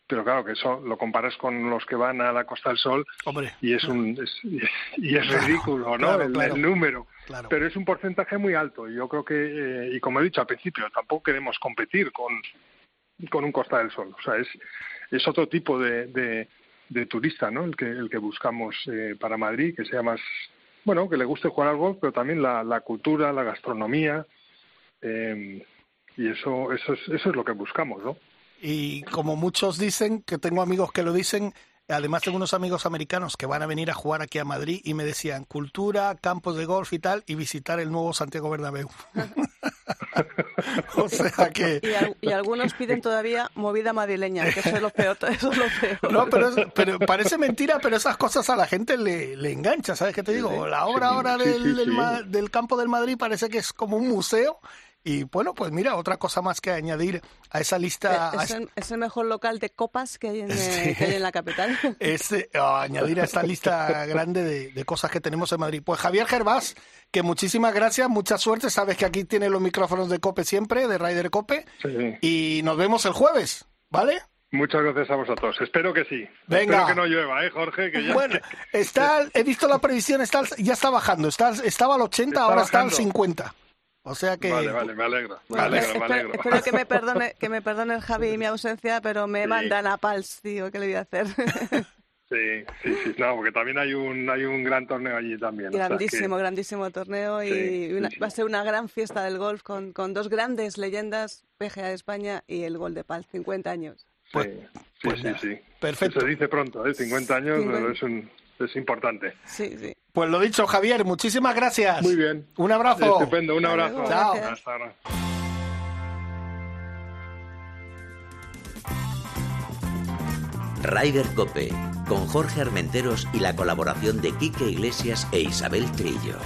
J: Pero claro, que eso lo comparas con los que van a la Costa del Sol
A: Hombre,
J: y es un es, y es claro, ridículo, ¿no?
A: Claro,
J: el,
A: claro,
J: el, número.
A: Claro.
J: Pero es un porcentaje muy alto. Y yo creo que, eh, y como he dicho al principio, tampoco queremos competir con, con un Costa del Sol. O sea, es, es otro tipo de, de, turista, ¿no? El que, el que buscamos eh, para Madrid, que sea más, bueno, que le guste jugar al golf, pero también la, la cultura, la gastronomía. Eh, y eso, eso, es, eso es lo que buscamos, ¿no?
A: Y como muchos dicen, que tengo amigos que lo dicen, además tengo unos amigos americanos que van a venir a jugar aquí a Madrid y me decían cultura, campos de golf y tal, y visitar el nuevo Santiago Bernabéu. o sea que...
B: Y, al, y, algunos piden todavía movida madrileña, que eso es lo peor. Eso es lo peor.
A: No, pero, es, pero parece mentira, pero esas cosas a la gente le, le engancha, ¿sabes qué te digo? La obra ahora del, del, del campo del Madrid parece que es como un museo Y bueno, pues mira, otra cosa más que añadir a esa lista.
B: Eh, Es, el, es el mejor local de copas que hay en, eh, que hay en la capital.
A: es, a añadir a esta lista grande de, de cosas que tenemos en Madrid. Pues Javier Gervás, que muchísimas gracias, mucha suerte. Sabes que aquí tiene los micrófonos de Cope siempre, de Ryder Cope.
J: Sí.
A: Y nos vemos el jueves, ¿vale?
J: Muchas gracias a vosotros. Espero que sí.
A: Venga.
J: Espero que no llueva, ¿eh, Jorge? Que ya-
A: Bueno, está, he visto la previsión, está, ya está bajando. Está, estaba al 80,
J: Está
A: ahora está al
J: bajando.
A: 50. O sea que...
J: Vale, vale, me alegro. Me alegro, me
B: espero,
J: alegro.
B: espero que me perdone que me perdone el Javi mi ausencia, pero me mandan a Pals, tío, ¿qué le voy a hacer?
J: Sí, sí, sí. No, porque también hay un, hay un gran torneo allí también. o sea que-
B: grandísimo, grandísimo torneo y
J: Sí,
B: una-
J: sí, sí.
B: va a ser una gran fiesta del golf con, con dos grandes leyendas, PGA de España y el Gol de Pals, 50 años.
J: Sí, sí, sí, sí.
A: Perfecto.
J: Se dice pronto, ¿eh? 50 años
B: 50.
J: es, un, es importante.
B: Sí, sí.
A: Pues lo dicho, Javier, muchísimas gracias.
J: Muy bien.
A: Un abrazo.
J: Estupendo, un abrazo.
A: Chao.
J: Hasta ahora.
G: Ryder Cope, con Jorge Armenteros y la colaboración de Quique Iglesias e Isabel Trillo.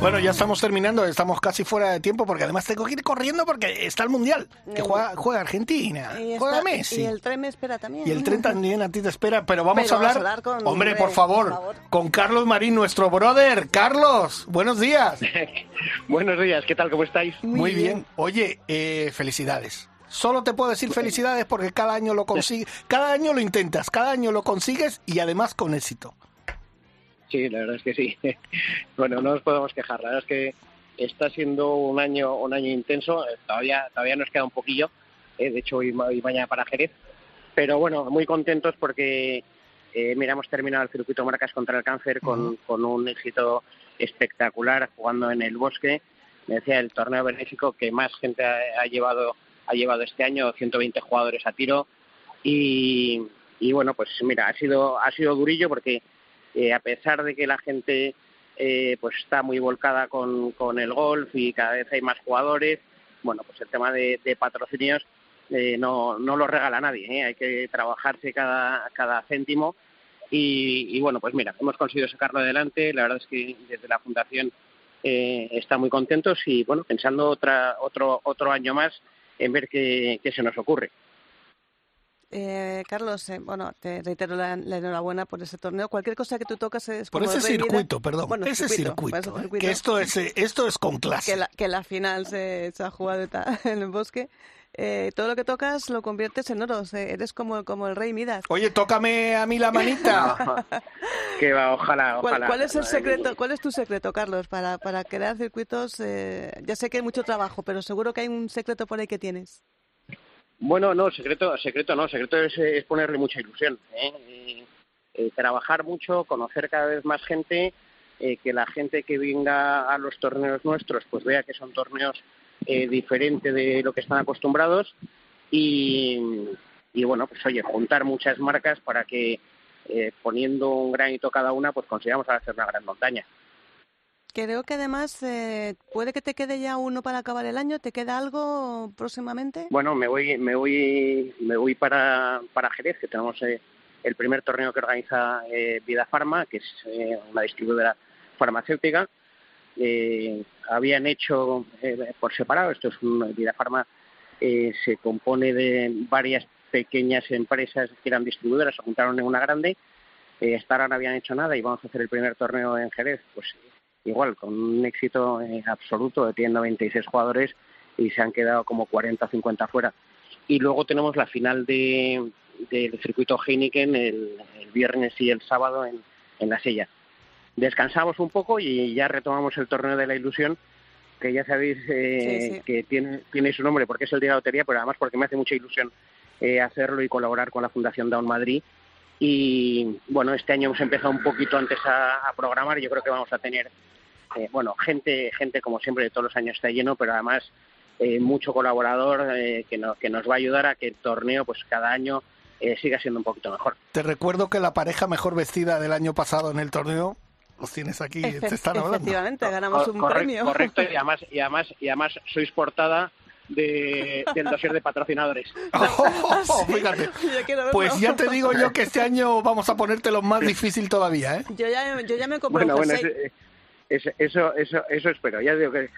A: Bueno, ya estamos terminando, estamos casi fuera de tiempo porque además tengo que ir corriendo porque está el Mundial, que juega, juega Argentina,
B: Y,
A: juega
B: está-
A: Messi.
B: y el tren me espera también.
A: Y el tren también a ti te espera, pero vamos
B: Pero
A: a hablar,
B: vamos a hablar con-
A: hombre, por favor,
B: por favor.
A: con Carlos Marín, nuestro brother. Carlos, buenos días.
K: Buenos días, ¿qué tal? ¿Cómo estáis?
A: Muy bien. Oye, eh, felicidades. Solo te puedo decir felicidades porque cada año lo consigues, cada año lo intentas, cada año lo consigues y además con éxito.
K: Sí, la verdad es que sí. Bueno, no nos podemos quejar. La verdad es que está siendo un año un año intenso. Eh, Todavía todavía nos queda un poquillo. eh, de hecho, hoy, hoy mañana para Jerez. Pero bueno, muy contentos porque eh, mira, hemos terminado el circuito Marcas contra el Cáncer con, con un éxito espectacular jugando en el bosque. Me decía el torneo benéfico que más gente ha, ha llevado ha llevado este año, 120 jugadores a tiro. Y, y bueno, pues mira, ha sido ha sido durillo porque eh, a pesar de que la gente eh, pues está muy volcada con, con el golf y cada vez hay más jugadores, bueno, pues el tema de, de patrocinios eh, no, no lo regala nadie, ¿eh? hay que trabajarse cada, cada céntimo y, y bueno, pues mira, hemos conseguido sacarlo adelante, la verdad es que desde la Fundación eh, está muy contentos y bueno, pensando otra, otro, otro año más en ver qué, qué se nos ocurre.
B: Eh, Carlos, eh, bueno, te reitero la, la enhorabuena por ese torneo. Cualquier cosa que tú tocas es
A: Por
B: como
A: ese circuito, perdón,
B: Bueno,
A: ese circuito,
B: ese
A: ¿eh?
B: circuito.
A: que esto es eh, esto es con clase.
B: que la, que la final se, se ha jugado en el bosque. Eh, todo lo que tocas lo conviertes en oro. eres como, como el rey Midas.
A: Oye, tócame a mí la manita.
K: que va, ojalá,
B: ¿Cuál,
K: ojalá.
B: cuál es el secreto? ¿Cuál es tu secreto, Carlos, para, para crear circuitos? eh, ya sé que hay mucho trabajo, pero seguro que hay un secreto por ahí que tienes.
K: Bueno, no, secreto, secreto no, secreto es, ponerle mucha ilusión. ¿eh? Eh, eh, trabajar mucho, conocer cada vez más gente, eh, que la gente que venga a los torneos nuestros pues vea que son torneos diferentes de lo que están acostumbrados y, y bueno, pues oye, juntar muchas marcas para que poniendo un granito cada una pues consigamos hacer una gran montaña.
B: Creo que además eh, puede que te quede ya uno para acabar el año. ¿Te queda algo próximamente?
K: Bueno, me voy, me voy, me voy para, para Jerez, que tenemos eh, el primer torneo que organiza eh, Vida Farma, que es eh, una distribuidora farmacéutica. Eh, habían hecho eh, por separado, esto es un Vida Farma, se compone de varias pequeñas empresas que eran distribuidoras, se juntaron en una grande. Hasta no habían hecho nada y vamos a hacer el primer torneo en Jerez, pues igual, con un éxito eh, absoluto, tienen 96 jugadores y se han quedado como 40 o 50 fuera. Y luego tenemos la final de, del circuito Heineken el, el viernes y el sábado en, en la sella. Descansamos un poco y ya retomamos el torneo de la ilusión, que ya sabéis eh,
B: Sí, sí.
K: que tiene, tiene su nombre porque es el día de la lotería, pero además porque me hace mucha ilusión eh, hacerlo y colaborar con la Fundación Down Madrid. Y bueno, este año hemos empezado un poquito antes a, a programar. Yo creo que vamos a tener, eh, bueno, gente, gente como siempre de todos los años está lleno, pero además eh, mucho colaborador eh, que, no- que nos va a ayudar a que el torneo, pues cada año eh, siga siendo un poquito mejor.
A: Te recuerdo que la pareja mejor vestida del año pasado en el torneo los tienes aquí,
B: Efe-
A: te están hablando.
B: Efectivamente, ganamos un premio.
K: Correcto, y además, y además, y además sois portada de, del dossier de patrocinadores.
A: Oh, fíjate.
B: Yo quiero verlo.
A: Pues ya te digo yo que este año vamos a ponértelo más difícil todavía, ¿eh?
B: Yo ya, yo ya me compré
K: Bueno,
B: un
K: bueno, Es- eso, eso, eso espero. Ya digo que,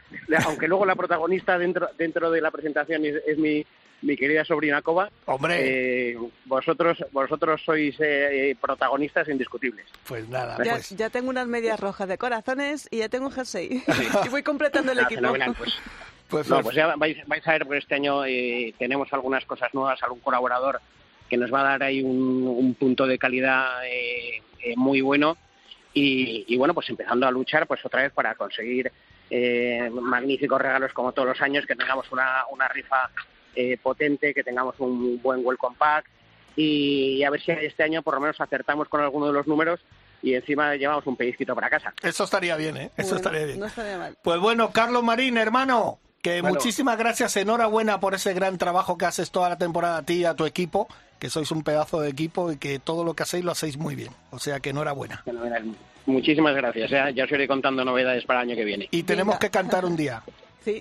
K: aunque luego la protagonista dentro, dentro de la presentación es, es mi, mi querida sobrina Coba,
A: Hombre.
K: eh, vosotros, vosotros sois eh, protagonistas indiscutibles.
A: Pues nada,
B: Ya,
A: pues.
B: ya tengo unas medias rojas de corazones y ya tengo un jersey. y voy completando el
K: Ah,
B: equipo.
K: fenomenal, pues.
A: Pues,
K: No, pues ya vais, vais a ver, porque este año eh, tenemos algunas cosas nuevas, algún colaborador que nos va a dar ahí un, un punto de calidad eh, eh, muy bueno y, y bueno, pues empezando a luchar pues otra vez para conseguir eh, magníficos regalos como todos los años, que tengamos una, una rifa eh, potente, que tengamos un buen welcome pack y a ver si este año por lo menos acertamos con alguno de los números y encima llevamos un pellizquito para casa.
A: Eso estaría bien, ¿eh? Eso
B: Bueno,
A: estaría bien.
B: No estaría mal.
A: Pues bueno, Carlos Marín, hermano, que
K: Bueno.
A: muchísimas gracias, enhorabuena por ese gran trabajo que haces toda la temporada a ti y a tu equipo, que sois un pedazo de equipo y que todo lo que hacéis lo hacéis muy bien. O sea que enhorabuena.
K: Fenomenal. Muchísimas gracias, ya, ya os iré contando novedades para el año que viene.
A: Y tenemos
B: Venga.
A: que cantar un día.
B: Sí.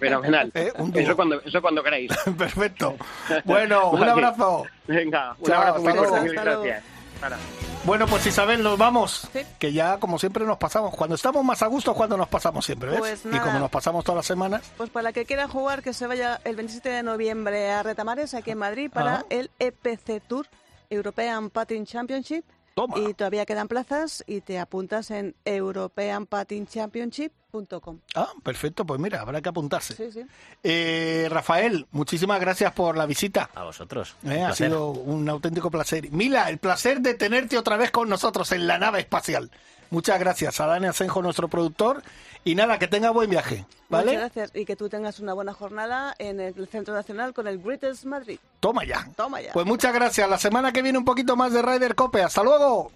K: Fenomenal.
A: Eh,
K: eso, cuando, eso cuando queráis.
A: Perfecto. Bueno, un abrazo.
K: Venga, un
A: Chao,
K: abrazo
A: hasta
K: muy fuerte. Mil gracias. Para.
A: Bueno, pues Isabel, nos vamos.
B: Sí.
A: Que ya, como siempre, nos pasamos. Cuando estamos más a gusto cuando nos pasamos siempre, ¿ves?
B: Pues
A: y como nos pasamos todas las semanas,
B: Pues para la que quiera jugar, que se vaya el 27 de noviembre a Retamares, aquí en Madrid, para
A: Ah.
B: el EPC Tour European Patin Championship.
A: Toma.
B: Y todavía quedan plazas y te apuntas en europeanpatinchampionship.com.
A: Ah, perfecto, pues mira, habrá que apuntarse.
B: Sí, sí.
A: Eh, Rafael, muchísimas gracias por la visita.
D: A vosotros.
A: Eh, ha sido un auténtico placer. Mila, el placer de tenerte otra vez con nosotros en la nave espacial. Muchas gracias a Dani Asenjo, nuestro productor. Y nada, que tenga buen viaje. ¿Vale?
B: Muchas gracias y que tú tengas una buena jornada en el Centro Nacional con el Greatest Madrid.
A: Toma ya.
B: Toma ya.
A: Pues muchas gracias. La semana que viene un poquito más de Ryder Cope. Hasta luego.